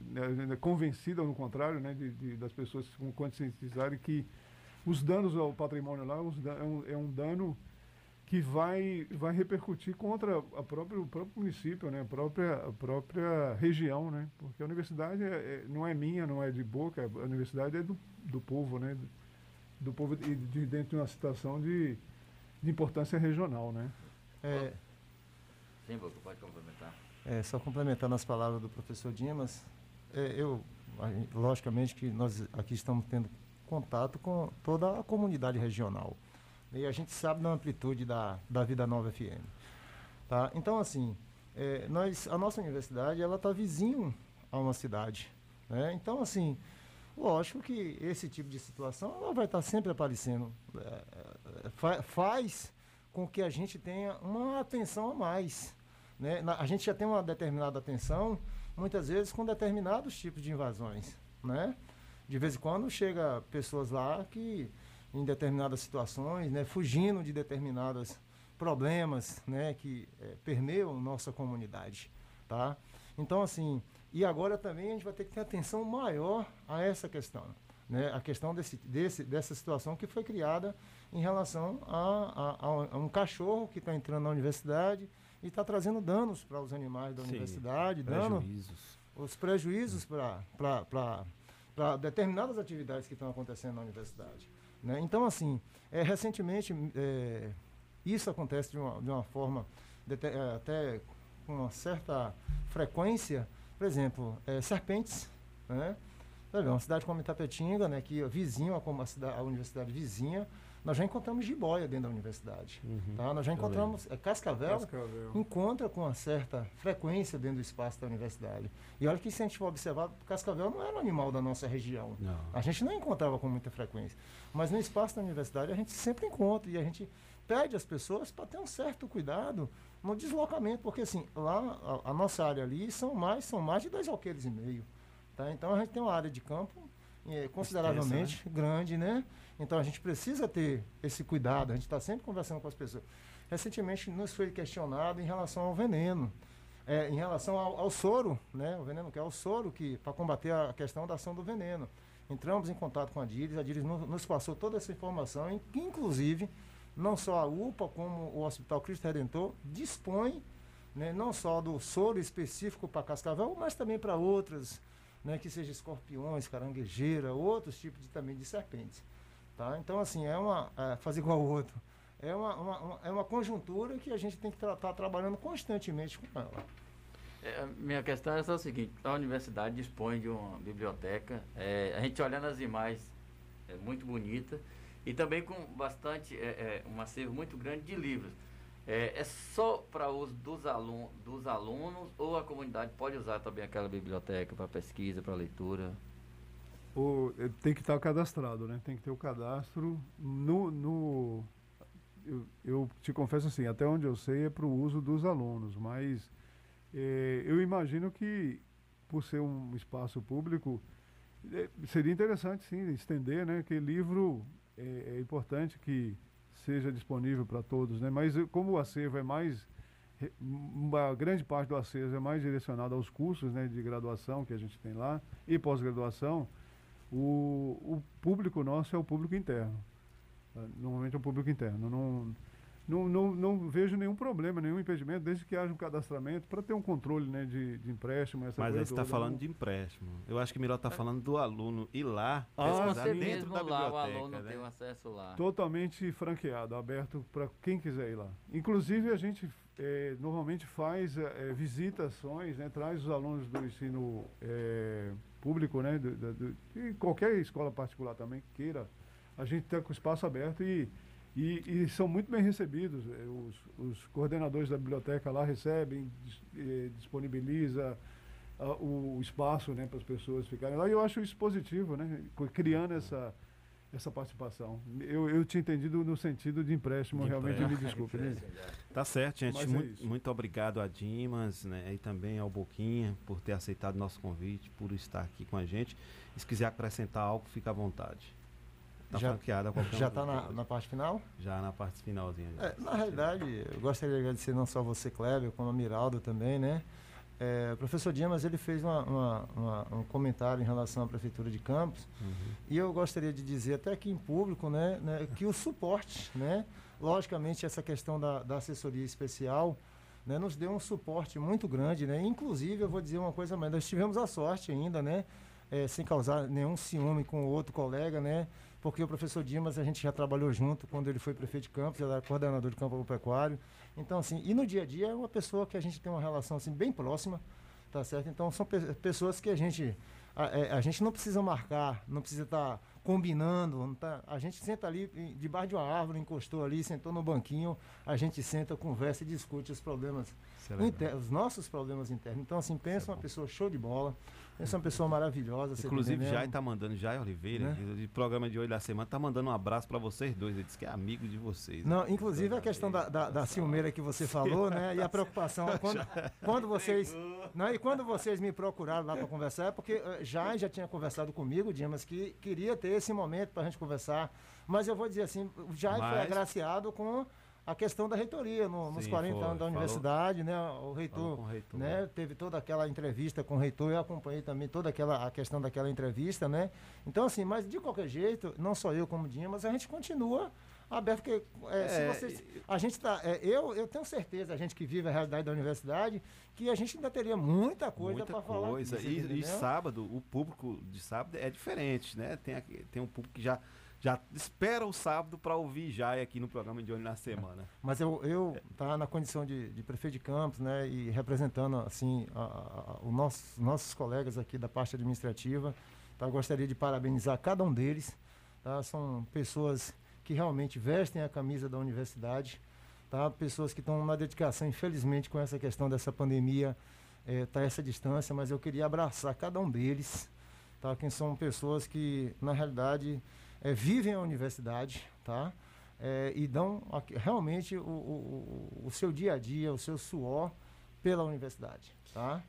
né, convencida, ao contrário, né, de, de, das pessoas conscientizarem que os danos ao patrimônio lá é um, é um dano que vai, vai repercutir contra a própria, o próprio município, né? a, própria, a própria região, né? porque a universidade é, é, não é minha, não é de boca, a universidade é do, do povo, né? Do, povo e de, dentro de uma situação de, de importância regional. Né? É, Sim, Boca, pode complementar. É, só complementando as palavras do professor Dimas, é, eu, logicamente que nós aqui estamos tendo contato com toda a comunidade regional. E a gente sabe da amplitude da, da Vida Nova FM. Tá? Então, assim, é, nós, a nossa universidade ela está vizinho a uma cidade. Né? Então, assim, lógico que esse tipo de situação ela vai estar sempre aparecendo. É, é, fa faz com que a gente tenha uma atenção a mais. Né? A gente já tem uma determinada atenção, muitas vezes, com determinados tipos de invasões. Né? De vez em quando chega pessoas lá que em determinadas situações, né, fugindo de determinados problemas né, que é, permeiam nossa comunidade. Tá? Então, assim, e agora também a gente vai ter que ter atenção maior a essa questão. Né, a questão desse, desse, dessa situação que foi criada em relação a, a, a um cachorro que está entrando na universidade e está trazendo danos para os animais da Sim, universidade, prejuízos. dando os prejuízos para determinadas atividades que estão acontecendo na universidade. Né? Então, assim, é, recentemente, é, isso acontece de uma, de uma forma de, é, até com uma certa frequência. Por exemplo, é, serpentes. Né? Uma cidade como Itapetinga, né, que é vizinho a, cidade, a universidade vizinha, nós já encontramos jiboia dentro da universidade. Uhum, tá? Nós já encontramos. É, cascavel, cascavel, encontra com uma certa frequência dentro do espaço da universidade. E olha que se a gente for observar, cascavel não era um animal da nossa região. Não. A gente não encontrava com muita frequência. Mas no espaço da universidade a gente sempre encontra e a gente pede às pessoas para ter um certo cuidado no deslocamento, porque assim, lá a, a, nossa área ali são mais, são mais de dois alqueires e meio. Tá? Então a gente tem uma área de campo é, consideravelmente Extensa, né? grande, né? Então a gente precisa ter esse cuidado, a gente está sempre conversando com as pessoas. Recentemente nos foi questionado em relação ao veneno, é, em relação ao, ao, soro, né? O veneno que é o soro que para combater a questão da ação do veneno. Entramos em contato com a DIRES, a DIRES nos, nos passou toda essa informação, inclusive não só a UPA como o Hospital Cristo Redentor dispõe né, não só do soro específico para cascavel, mas também para outras, né, que seja escorpiões, caranguejeira, outros tipos de, também de serpentes. Tá? Então, assim, é uma. É, fazer igual ao outro. É uma, uma, uma, é uma conjuntura que a gente tem que estar tá, trabalhando constantemente com ela. É, minha questão é só o seguinte: a universidade dispõe de uma biblioteca, é, a gente olhando as imagens, é muito bonita, e também com bastante, é, é, um acervo muito grande de livros. É, é só para uso dos, alun dos alunos ou a comunidade pode usar também aquela biblioteca para pesquisa, para leitura? O, eh, tem que estar cadastrado, né? Tem que ter o cadastro no. no eu, eu te confesso assim, até onde eu sei é para o uso dos alunos, mas eh, eu imagino que, por ser um espaço público, eh, seria interessante sim estender, né? Que livro é, é importante que seja disponível para todos, né? Mas como o acervo é mais uma grande parte do acervo é mais direcionado aos cursos né, de graduação que a gente tem lá e pós-graduação, o, o público nosso é o público interno. Ah, normalmente é o público interno. Não, não, não, não vejo nenhum problema, nenhum impedimento, desde que haja um cadastramento para ter um controle né, de, de empréstimo. Essa Mas aí você está falando de empréstimo. Eu acho que o Miró está falando do aluno ir lá, Ah, pesquisar sim. dentro Mesmo da lá o biblioteca. aluno né? tem o acesso lá. Totalmente franqueado, aberto para quem quiser ir lá. Inclusive, a gente eh, normalmente faz eh, visitações, né, traz os alunos do ensino eh, público, né, do, do, do- e qualquer escola particular também que queira. A gente está com o espaço aberto e, e, e são muito bem recebidos. Eh, Os, os coordenadores da biblioteca lá recebem, dis- eh, disponibiliza ah, o, o espaço né, para as pessoas ficarem lá. E eu acho isso positivo, né, criando essa essa participação. Eu, eu tinha entendido no sentido de empréstimo, De realmente, me empréstimo. desculpe. né? Tá certo, gente. Mas é muito, muito obrigado a Dimas né, e também ao Boquinha por ter aceitado nosso convite, por estar aqui com a gente. E se quiser acrescentar algo, fica à vontade. Tá Já- franqueado a qualquer já um tá dos na, na parte final? Já na parte finalzinha. É, na realidade, eu gostaria de agradecer não só você, Kleber, como a Miraldo também, né? É, o professor Dimas, ele fez uma- uma- uma- um comentário em relação à Prefeitura de Campos, e eu gostaria de dizer até aqui em público, né, né, que o suporte, né, logicamente essa questão da, da assessoria especial, né, nos deu um suporte muito grande, né, inclusive eu vou dizer uma coisa mais, nós tivemos a sorte ainda, né, é, sem causar nenhum ciúme com o outro colega, né, porque o professor Dimas a gente já trabalhou junto quando ele foi prefeito de Campos, ele era coordenador de campo agropecuário, então assim, e no dia a dia é uma pessoa que a gente tem uma relação assim bem próxima, tá certo? Então são pe- pessoas que a gente a, é, a gente não precisa marcar, não precisa estar combinando, não tá, a gente senta ali debaixo de uma árvore, encostou ali, sentou no banquinho, a gente senta, conversa e discute os problemas Isso é legal. inter- os nossos problemas internos. Então assim, pensa uma pessoa show de bola, pensa uma pessoa maravilhosa, tá Inclusive? Jai tá mandando, Jai Oliveira, Né? de, programa de hoje da semana, tá mandando um abraço para vocês dois. Ele disse que é amigo de vocês. Não, inclusive a questão da, da, da ciumeira que você falou, né? E a preocupação quando, quando vocês. Não, e quando vocês me procuraram lá para conversar, é porque eh, já já tinha conversado comigo, Dimas, que queria ter esse momento para a gente conversar. Mas eu vou dizer assim, o Jai foi Mas- agraciado com a questão da reitoria no- nos Sim, 40 foi, anos da falou- universidade, né? O falou reitor, o reitor. né? Teve toda aquela entrevista com o reitor, eu acompanhei também toda aquela a questão daquela entrevista, né? Então assim, mas de qualquer jeito, não só eu como Dimas, a gente continua aberto porque é, se É, vocês, a gente tá, é, eu eu tenho certeza, a gente que vive a realidade da universidade, que a gente ainda teria muita coisa Muita para falar. coisa. aqui, E, e sábado, o público de sábado é diferente, né? Tem, tem um público que já, já espera o sábado para ouvir Jai aqui no programa de Olho na Semana. Mas eu, eu tá na condição de, de prefeito de Campos, né, e representando assim a, a- os nossos, colegas aqui da parte administrativa, tá? Gostaria de parabenizar cada um deles, tá? São pessoas que realmente vestem a camisa da universidade, tá? Pessoas que estão na dedicação, infelizmente com essa questão dessa pandemia, eh, tá essa distância, mas eu queria abraçar cada um deles, tá? Que são pessoas que na realidade eh, vivem a universidade, tá? eh, e dão realmente o, o- o- seu dia a dia, o seu suor pela universidade, tá?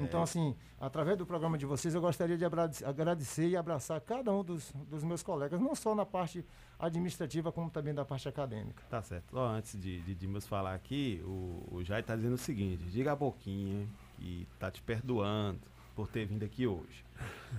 Então, assim, através do programa de vocês, eu gostaria de agradecer e abraçar cada um dos, dos meus colegas, não só na parte administrativa, como também da parte acadêmica. Tá certo. Ó, antes de, de Dimas falar aqui, o, o Jai tá dizendo o seguinte: diga a Boquinha que tá te perdoando por ter vindo aqui hoje.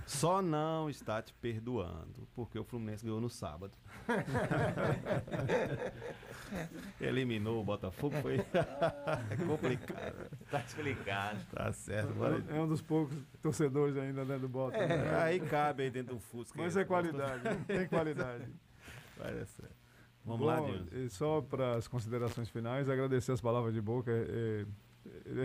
Só não está te perdoando porque o Fluminense ganhou no sábado. Eliminou o Botafogo, foi é complicado. Tá explicado. Tá certo. Bora. É um dos poucos torcedores ainda né, do Bota. né? Aí cabe aí dentro do Fusca. Mas é qualidade, tem qualidade. Vai dar certo. Vamos Bom, lá, e só para as considerações finais, agradecer as palavras de boca. é, é,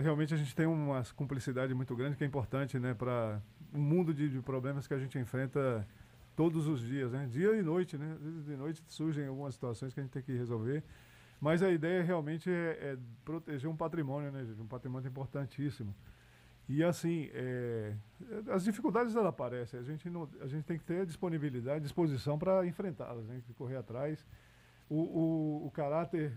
realmente a gente tem uma cumplicidade muito grande que é importante né, para um mundo de, de problemas que a gente enfrenta todos os dias, né? dia e noite. Né? Às vezes de noite surgem algumas situações que a gente tem que resolver. Mas a ideia realmente é, é proteger um patrimônio, né, gente? Um patrimônio importantíssimo. E assim, é, as dificuldades elas aparecem, a gente, não, a gente tem que ter disponibilidade, disposição para enfrentá-las, né? correr atrás. O, o, o, caráter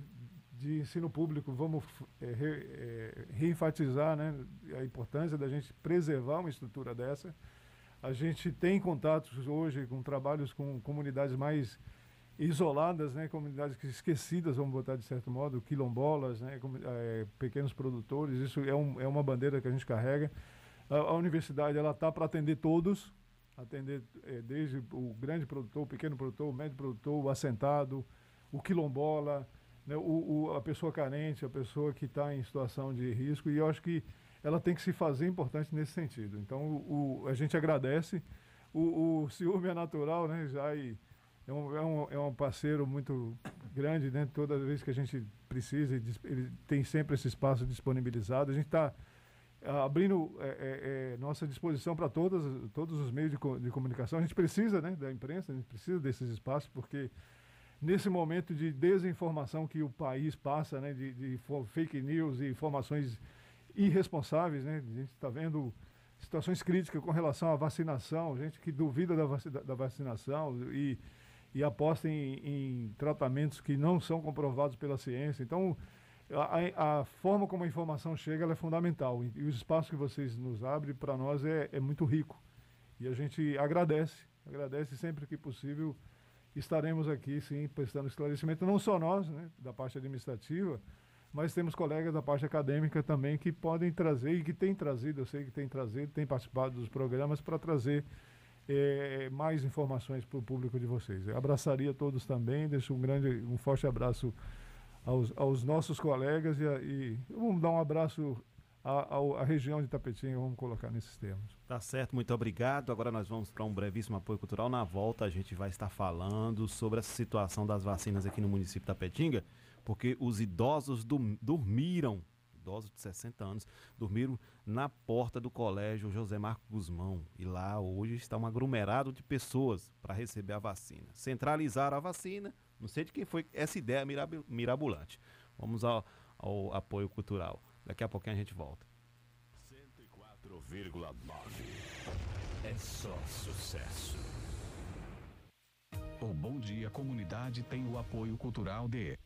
de ensino público, vamos é, re, é, reenfatizar né? a importância da gente preservar uma estrutura dessa. A gente tem contatos hoje com trabalhos com comunidades mais isoladas, né, comunidades esquecidas, vamos botar de certo modo, quilombolas, né, com, é, pequenos produtores, isso é, um, é uma bandeira que a gente carrega. A, a universidade ela está para atender todos, atender é, desde o grande produtor, o pequeno produtor, o médio produtor, o assentado, o quilombola, né, o, o, a pessoa carente, a pessoa que está em situação de risco, e eu acho que ela tem que se fazer importante nesse sentido. Então, o, a gente agradece. O, o ciúme é natural, né, já é um, é um, é um parceiro muito grande, né? Toda vez que a gente precisa, ele tem sempre esse espaço disponibilizado. A gente está ah, abrindo é, é, é, nossa disposição para todos os meios de, de, comunicação. A gente precisa né, da imprensa, a gente precisa desses espaços, porque nesse momento de desinformação que o país passa, né, de, de fake news e informações irresponsáveis, né, a gente está vendo situações críticas com relação à vacinação, gente que duvida da, da vacinação e e aposta em, em, tratamentos que não são comprovados pela ciência. Então, a, a, forma como a informação chega é fundamental. E, e o espaço que vocês nos abrem, para nós, é, é muito rico. E a gente agradece, agradece sempre que possível. Estaremos aqui, sim, prestando esclarecimento, não só nós, né, da parte administrativa, mas temos colegas da parte acadêmica também que podem trazer e que têm trazido, eu sei que têm trazido, têm participado dos programas para trazer é, mais informações para o público de vocês. Eu abraçaria todos também, deixo um grande, um forte abraço aos, aos nossos colegas e, e, vamos dar um abraço à, à, à, região de Tapetinho, vamos colocar nesses termos. Tá certo, muito obrigado. Agora nós vamos para um brevíssimo apoio cultural. Na volta a gente vai estar falando sobre essa situação das vacinas aqui no município de Tapetinga, porque os idosos do, dormiram idosos de 60 anos dormiram na porta do colégio José Marco Guzmão. E lá hoje está um aglomerado de pessoas para receber a vacina. Centralizaram a vacina, não sei de quem foi essa ideia mirabolante. Vamos ao, ao apoio cultural. Daqui a pouquinho a gente volta. 104,9 é só sucesso. O Bom Dia Comunidade tem o apoio cultural de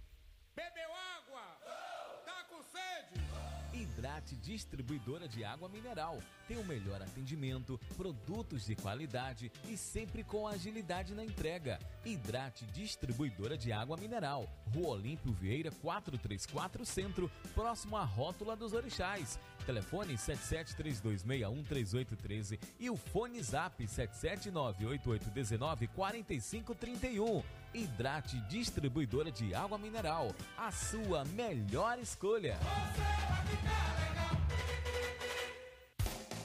Hidrate Distribuidora de Água Mineral. Tem o melhor atendimento, produtos de qualidade e sempre com agilidade na entrega. Hidrate Distribuidora de Água Mineral. Rua Olímpio Vieira 434 Centro, próximo à Rótula dos Orixás. Telefone 7732613813 e o fone Zap 77988194531. Hidrate Distribuidora de Água Mineral. A sua melhor escolha.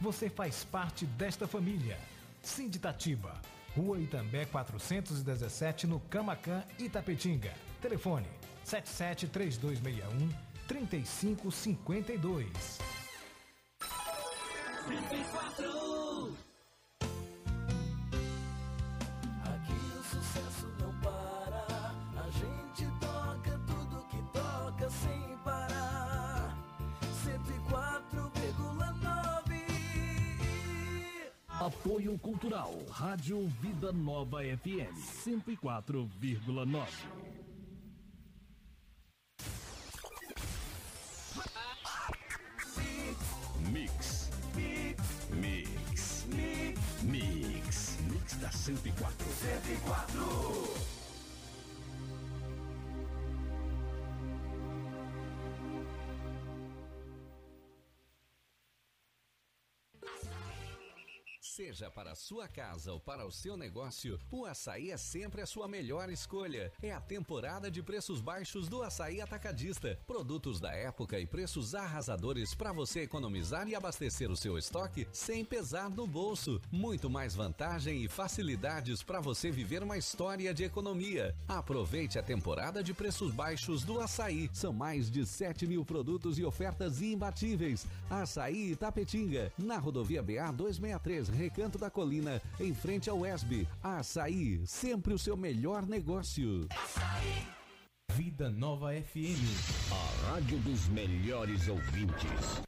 você faz parte desta família. Sinditatiba, Rua Itambé 417, no Camacan, Itapetinga. Telefone 77 3261 3552. 104 Apoio Cultural. Rádio Vida Nova FM 104,9. Mix. Mix. Mix. Mix. Mix. Mix da 104. 104. Seja para sua casa ou para o seu negócio, o açaí é sempre a sua melhor escolha. É a temporada de preços baixos do açaí atacadista. Produtos da época e preços arrasadores para você economizar e abastecer o seu estoque sem pesar no bolso. Muito mais vantagem e facilidades para você viver uma história de economia. Aproveite a temporada de preços baixos do açaí. São mais de 7 mil produtos e ofertas imbatíveis. Açaí Itapetinga, na rodovia BA 263, Recanto da Colina, em frente ao ESB. Açaí, sempre o seu melhor negócio. Vida Nova FM. A rádio dos melhores ouvintes.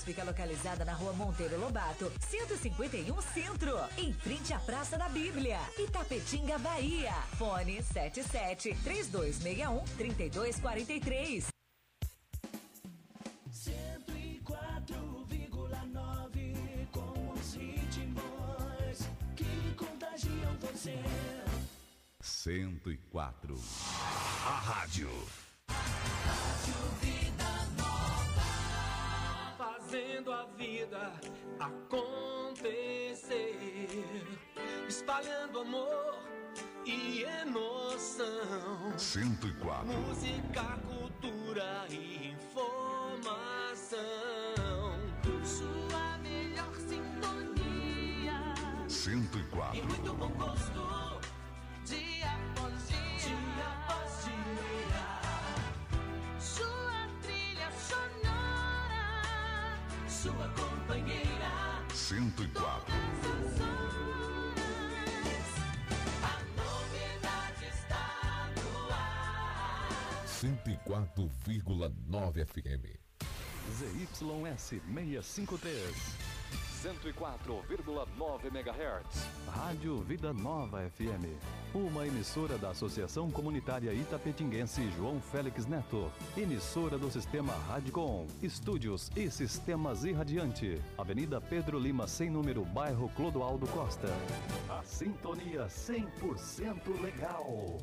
fica localizada na rua Monteiro Lobato, 151 Centro, em frente à Praça da Bíblia, Itapetinga, Bahia. Fone 77 3261 3243. 104,9 com os ritmos que contagiam você. 104. A rádio. Fazendo a vida acontecer, espalhando amor e emoção. 104. Música, cultura e informação. Sua melhor sintonia. 104. E muito bom gosto. Dia após Sua companheira. 104. A novidade está no ar. 104,9 FM. ZYS 653. 104,9 MHz. Rádio Vida Nova FM. Uma emissora da Associação Comunitária Itapetinguense João Félix Neto. Emissora do Sistema Radicom. Estúdios e Sistemas Irradiante. Avenida Pedro Lima, sem número, bairro Clodoaldo Costa. A sintonia 100% legal.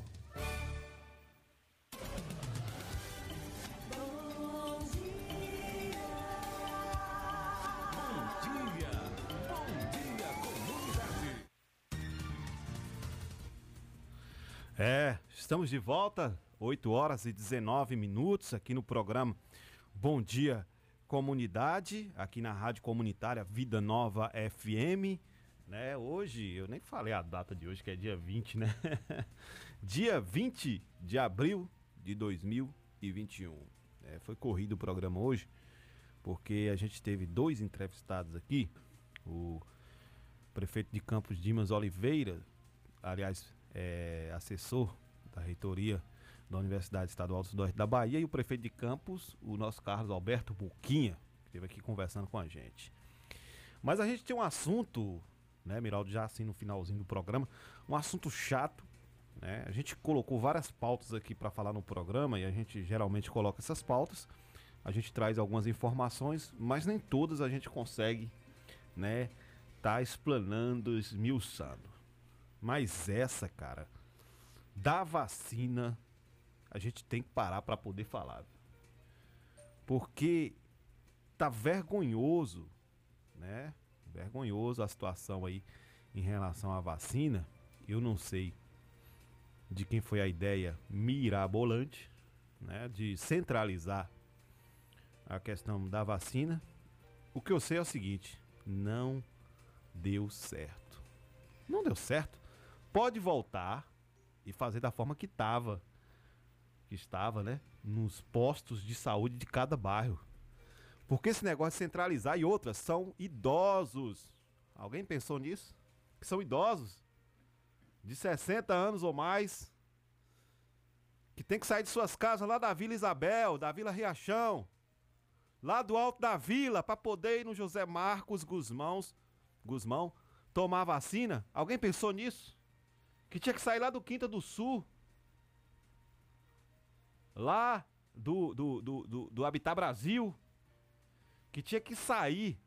Estamos de volta, 8 horas e 19 minutos aqui no programa Bom Dia Comunidade, aqui na Rádio Comunitária Vida Nova FM. Né? Hoje, eu nem falei a data de hoje, que é dia 20, né? dia 20 de abril de 2021. É, foi corrido o programa hoje, porque a gente teve dois entrevistados aqui. O prefeito de Campos Dimas Oliveira, aliás, é, assessor da reitoria da Universidade Estadual do Sudoeste da Bahia, e o prefeito de Campos, o nosso Carlos Alberto Buquinha, que esteve aqui conversando com a gente. Mas a gente tem um assunto, né, Miraldo, já assim no finalzinho do programa, um assunto chato, né? A gente colocou várias pautas aqui para falar no programa e a gente geralmente coloca essas pautas. A gente traz algumas informações, mas nem todas a gente consegue, né, tá explanando, esmiuçando. Mas essa, cara, da vacina, a gente tem que parar para poder falar. Porque tá vergonhoso, né? Vergonhoso a situação aí em relação à vacina. Eu não sei de quem foi a ideia mirabolante, né, de centralizar a questão da vacina. O que eu sei é o seguinte, não deu certo. Não deu certo. Pode voltar e fazer da forma que estava, que estava, né, nos postos de saúde de cada bairro. Porque esse negócio de centralizar e outras são idosos. Alguém pensou nisso? Que são idosos de 60 anos ou mais que tem que sair de suas casas lá da Vila Isabel, da Vila Riachão, lá do alto da vila para poder ir no José Marcos Guzmãos, Guzmão tomar vacina? Alguém pensou nisso? Que tinha que sair lá do Quinta do Sul. Lá do, do, do, do, do Habitat Brasil. Que tinha que sair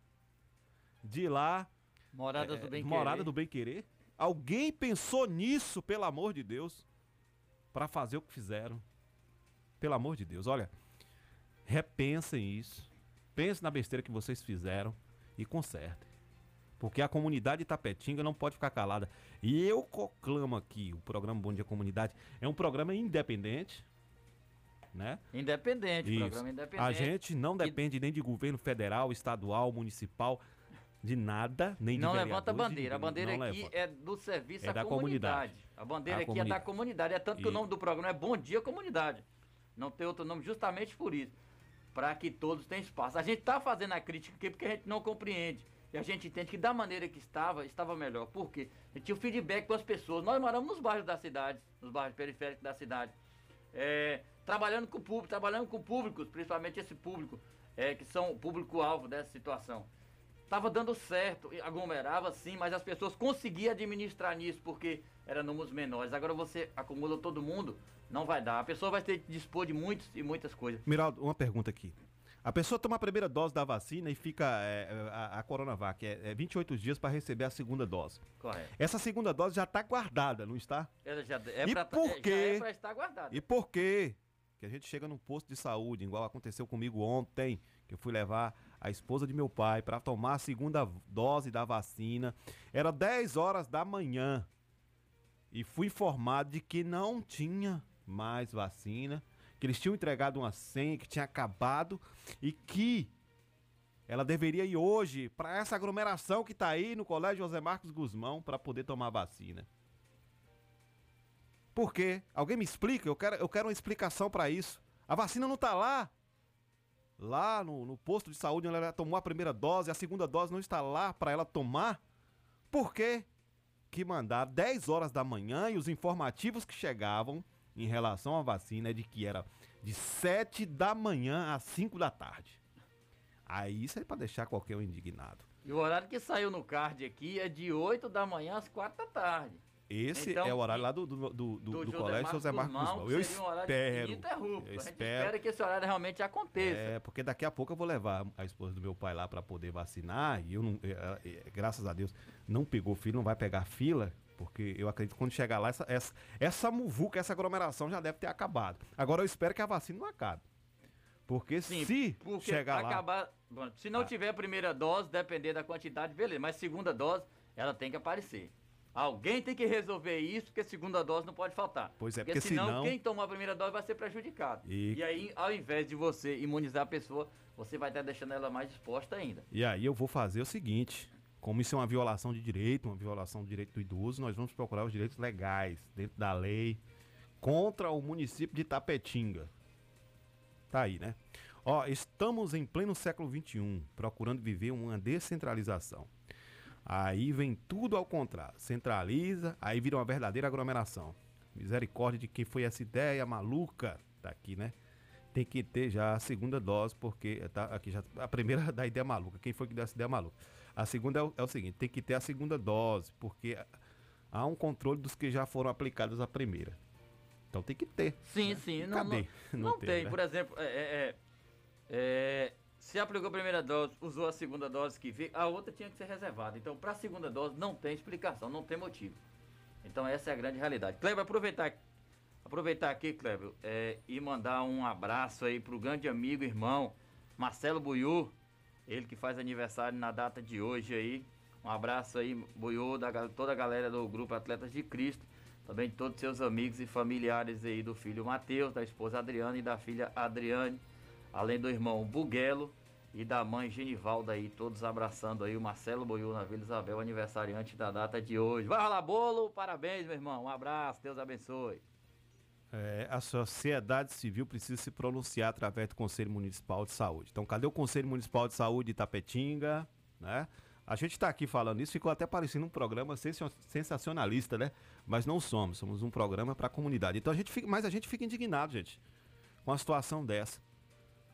de lá. Moradas do é, Bem Morada Querer. do Bem Querer. Alguém pensou nisso, pelo amor de Deus, para fazer o que fizeram. Pelo amor de Deus, olha, repensem isso. Pensem na besteira que vocês fizeram e consertem. Porque a comunidade Tapetinga não pode ficar calada. E eu proclamo aqui, o programa Bom Dia Comunidade é um programa independente, né? Independente, Isso. programa independente. A gente não depende nem de governo federal, estadual, municipal, de nada, nem de não levanta a bandeira. A bandeira Não aqui levanta. é do serviço É à da comunidade. comunidade. A bandeira A aqui é da comunidade. É tanto que o E- nome do programa é Bom Dia Comunidade. Não tem outro nome justamente por isso. Para que todos tenham espaço. A gente está fazendo a crítica aqui porque a gente não compreende. E a gente entende que da maneira que estava, estava melhor. Por quê? A gente tinha o feedback com as pessoas. Nós moramos nos bairros da cidade, nos bairros periféricos da cidade. É, trabalhando com o público, trabalhando com públicos, principalmente esse público, é, que são o público-alvo dessa situação. Tava dando certo, aglomerava sim, mas as pessoas conseguiam administrar nisso, porque eram números menores. Agora você acumula todo mundo, não vai dar. A pessoa vai ter que dispor de muitos e muitas coisas. Miraldo, uma pergunta aqui. A pessoa toma a primeira dose da vacina e fica é, é, a, a Coronavac, é, é 28 dias para receber a segunda dose. Correto. Essa segunda dose já está guardada, não está? Ela já é E pra, por é- já quê? é pra estar guardada. E por quê? Que a gente chega num posto de saúde, igual aconteceu comigo ontem, que eu fui levar a esposa de meu pai para tomar a segunda dose da vacina. Era 10 horas da manhã. E fui informado de que não tinha mais vacina, que eles tinham entregado uma senha que tinha acabado e que ela deveria ir hoje para essa aglomeração que está aí no Colégio José Marcos Guzmão para poder tomar a vacina. Por quê? Alguém me explica? Eu quero, eu quero uma explicação para isso. A vacina não está lá. Lá no, no posto de saúde onde ela tomou a primeira dose, a segunda dose não está lá para ela tomar. Por quê? Que mandar 10 horas da manhã e os informativos que chegavam em relação à vacina é de que era de 7 da manhã às 5 da tarde. Aí isso é para deixar qualquer um indignado. E o horário que saiu no card aqui é de 8 da manhã às 4 da tarde. Esse Então, é o horário lá do, do, do, do- do colégio José Marcos Guzmão, Eu espero. Eu espero. espera que esse horário realmente aconteça. É, porque daqui a pouco eu vou levar a esposa do meu pai lá para poder vacinar e eu não, é, é, graças a Deus, não pegou filho, não vai pegar fila, porque eu acredito que quando chegar lá, essa, essa, essa muvuca, essa aglomeração já deve ter acabado. Agora eu espero que a vacina não acabe. Porque Sim, se porque chegar lá. acabar, bom, se não tiver a primeira dose, depender da quantidade, beleza. Mas segunda dose, ela tem que aparecer. Alguém tem que resolver isso, porque segunda dose não pode faltar. Pois é, porque, porque senão, senão- quem tomou a primeira dose vai ser prejudicado. E- E... aí, ao invés de você imunizar a pessoa, você vai estar deixando ela mais exposta ainda. E aí eu vou fazer o seguinte: como isso é uma violação de direito, uma violação do direito do idoso, nós vamos procurar os direitos legais dentro da lei contra o município de Tapetinga. Tá aí, né? Ó, estamos em pleno século XXI, procurando viver uma descentralização. Aí vem tudo ao contrário. Centraliza, aí vira uma verdadeira aglomeração. Misericórdia de quem foi essa ideia maluca. Tá aqui, né? Tem que ter já a segunda dose, porque tá aqui já a primeira da ideia maluca. Quem foi que deu essa ideia maluca? A segunda é o, é o seguinte, tem que ter a segunda dose, porque há um controle dos que já foram aplicados a primeira. Então tem que ter. Sim, sim. Não, Cadê? Não, Não não tem, tem. né? Por exemplo, é, é, é, é, se aplicou a primeira dose, usou a segunda dose que veio, a outra tinha que ser reservada. Então, para a segunda dose, não tem explicação, não tem motivo. Então, essa é a grande realidade. Kleber, aproveitar, aproveitar aqui, Kleber, é, e mandar um abraço aí pro grande amigo, irmão, Marcelo Buiú, ele que faz aniversário na data de hoje aí. Um abraço aí, Buiú, da toda a galera do Grupo Atletas de Cristo. Também de todos seus amigos e familiares aí do filho Matheus, da esposa Adriana e da filha Adriane, além do irmão Buguelo e da mãe Genivalda aí, todos abraçando aí o Marcelo Boiú na Vila Isabel, aniversariante da data de hoje. Vai rolar bolo, parabéns, meu irmão. Um abraço, Deus abençoe. É, a sociedade civil precisa se pronunciar através do Conselho Municipal de Saúde. Então, cadê o Conselho Municipal de Saúde de Itapetinga? Né? A gente está aqui falando isso, ficou até parecendo um programa sensa- sensacionalista, né? Mas não somos, somos um programa para a comunidade. Então a gente fica, mas a gente fica indignado, gente, com uma situação dessa,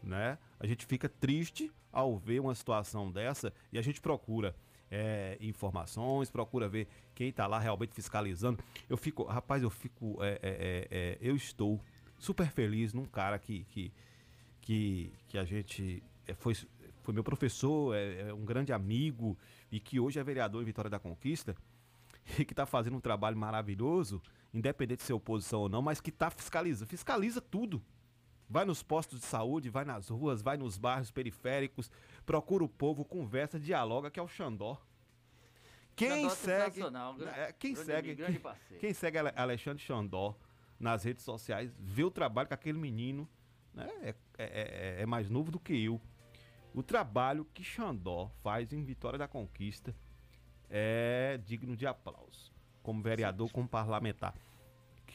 né? A gente fica triste ao ver uma situação dessa e a gente procura é, informações, procura ver quem está lá realmente fiscalizando. Eu fico, rapaz, eu fico, é, é, é, é, eu estou super feliz num cara que, que, que, que a gente foi, foi meu professor, é, um grande amigo e que hoje é vereador em Vitória da Conquista e que está fazendo um trabalho maravilhoso, independente de ser oposição ou não, mas que está fiscalizando, fiscaliza tudo. Vai nos postos de saúde, vai nas ruas, vai nos bairros periféricos, procura o povo, conversa, dialoga, que é o Xandó. Quem Xandó segue, sensacional, gra- é, quem grande segue, grande quem segue Ale- Alexandre Xandó nas redes sociais, vê o trabalho que aquele menino, né, é, é- é- é mais novo do que eu. O trabalho que Xandó faz em Vitória da Conquista é digno de aplauso. Como vereador, como parlamentar.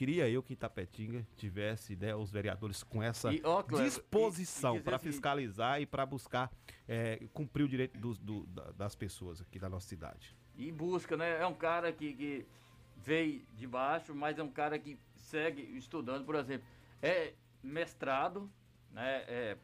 Queria eu que em Tapetinga tivesse né, os vereadores com essa E, ó, Cleber, disposição para seguinte- fiscalizar e para buscar é, cumprir o direito do- da- das pessoas aqui da nossa cidade. E busca, né? É um cara que, que veio de baixo, mas é um cara que segue estudando, por exemplo, é mestrado, né? É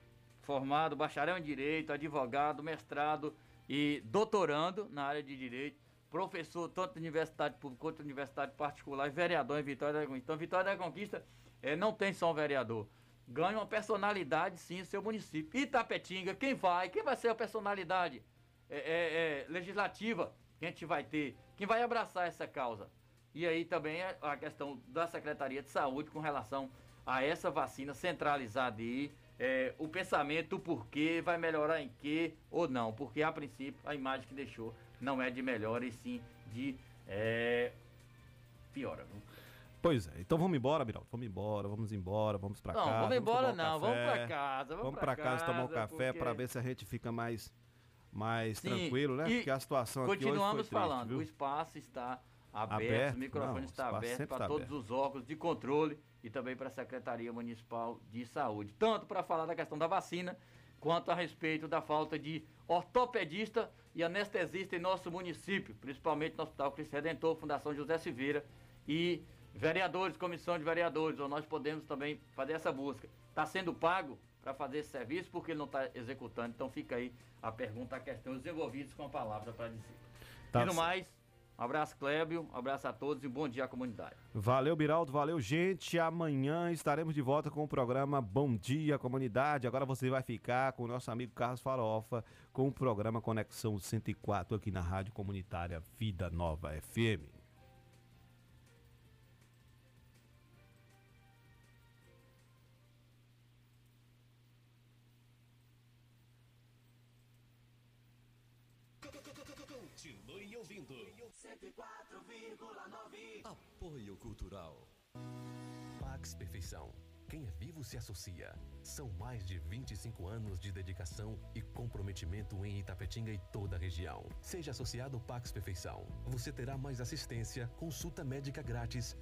formado, bacharel em direito, advogado, mestrado e doutorando na área de direito, professor tanto de universidade pública quanto de universidade particular e vereador em Vitória da Conquista. Então, Vitória da Conquista é, não tem só um vereador. Ganha uma personalidade, sim, em seu município. Itapetinga, quem vai? Quem vai ser a personalidade é, é, é, legislativa que a gente vai ter? Quem vai abraçar essa causa? E aí também é a questão da Secretaria de Saúde com relação a essa vacina centralizada aí, é, o pensamento, o porquê, vai melhorar em quê ou não. Porque a princípio a imagem que deixou não é de melhora e sim de é, piora. viu? Pois é, então vamos embora, Miraldo. Vamos embora, vamos embora, vamos pra Não, casa. vamos embora um não, vamos café. pra casa, vamos Vamos pra pra casa tomar um café porque- pra ver se a gente fica mais, mais Sim, tranquilo, né? Porque a situação aqui hoje foi Continuamos falando, viu? o espaço está aberto, Aberto? o microfone Não, o está espaço aberto para está todos aberto. os órgãos de controle e também para a Secretaria Municipal de Saúde. Tanto para falar da questão da vacina, quanto a respeito da falta de ortopedista e anestesista em nosso município, principalmente no Hospital Cristo Redentor, Fundação José Silveira e vereadores, comissão de vereadores, ou nós podemos também fazer essa busca. Está sendo pago para fazer esse serviço porque ele não está executando, então fica aí a pergunta, a questão, os envolvidos com a palavra para dizer. Tá e no mais, um abraço Clébio, um abraço a todos e um bom dia à comunidade. Valeu, Biraldo, valeu, gente. Amanhã estaremos de volta com o programa Bom Dia Comunidade. Agora você vai ficar com o nosso amigo Carlos Farofa com o programa Conexão 104 aqui na Rádio Comunitária Vida Nova FM. Apoio Cultural. Pax Perfeição. Quem é vivo se associa. São mais de 25 anos de dedicação e comprometimento em Itapetinga e toda a região. Seja associado Pax Perfeição. Você terá mais assistência, consulta médica grátis,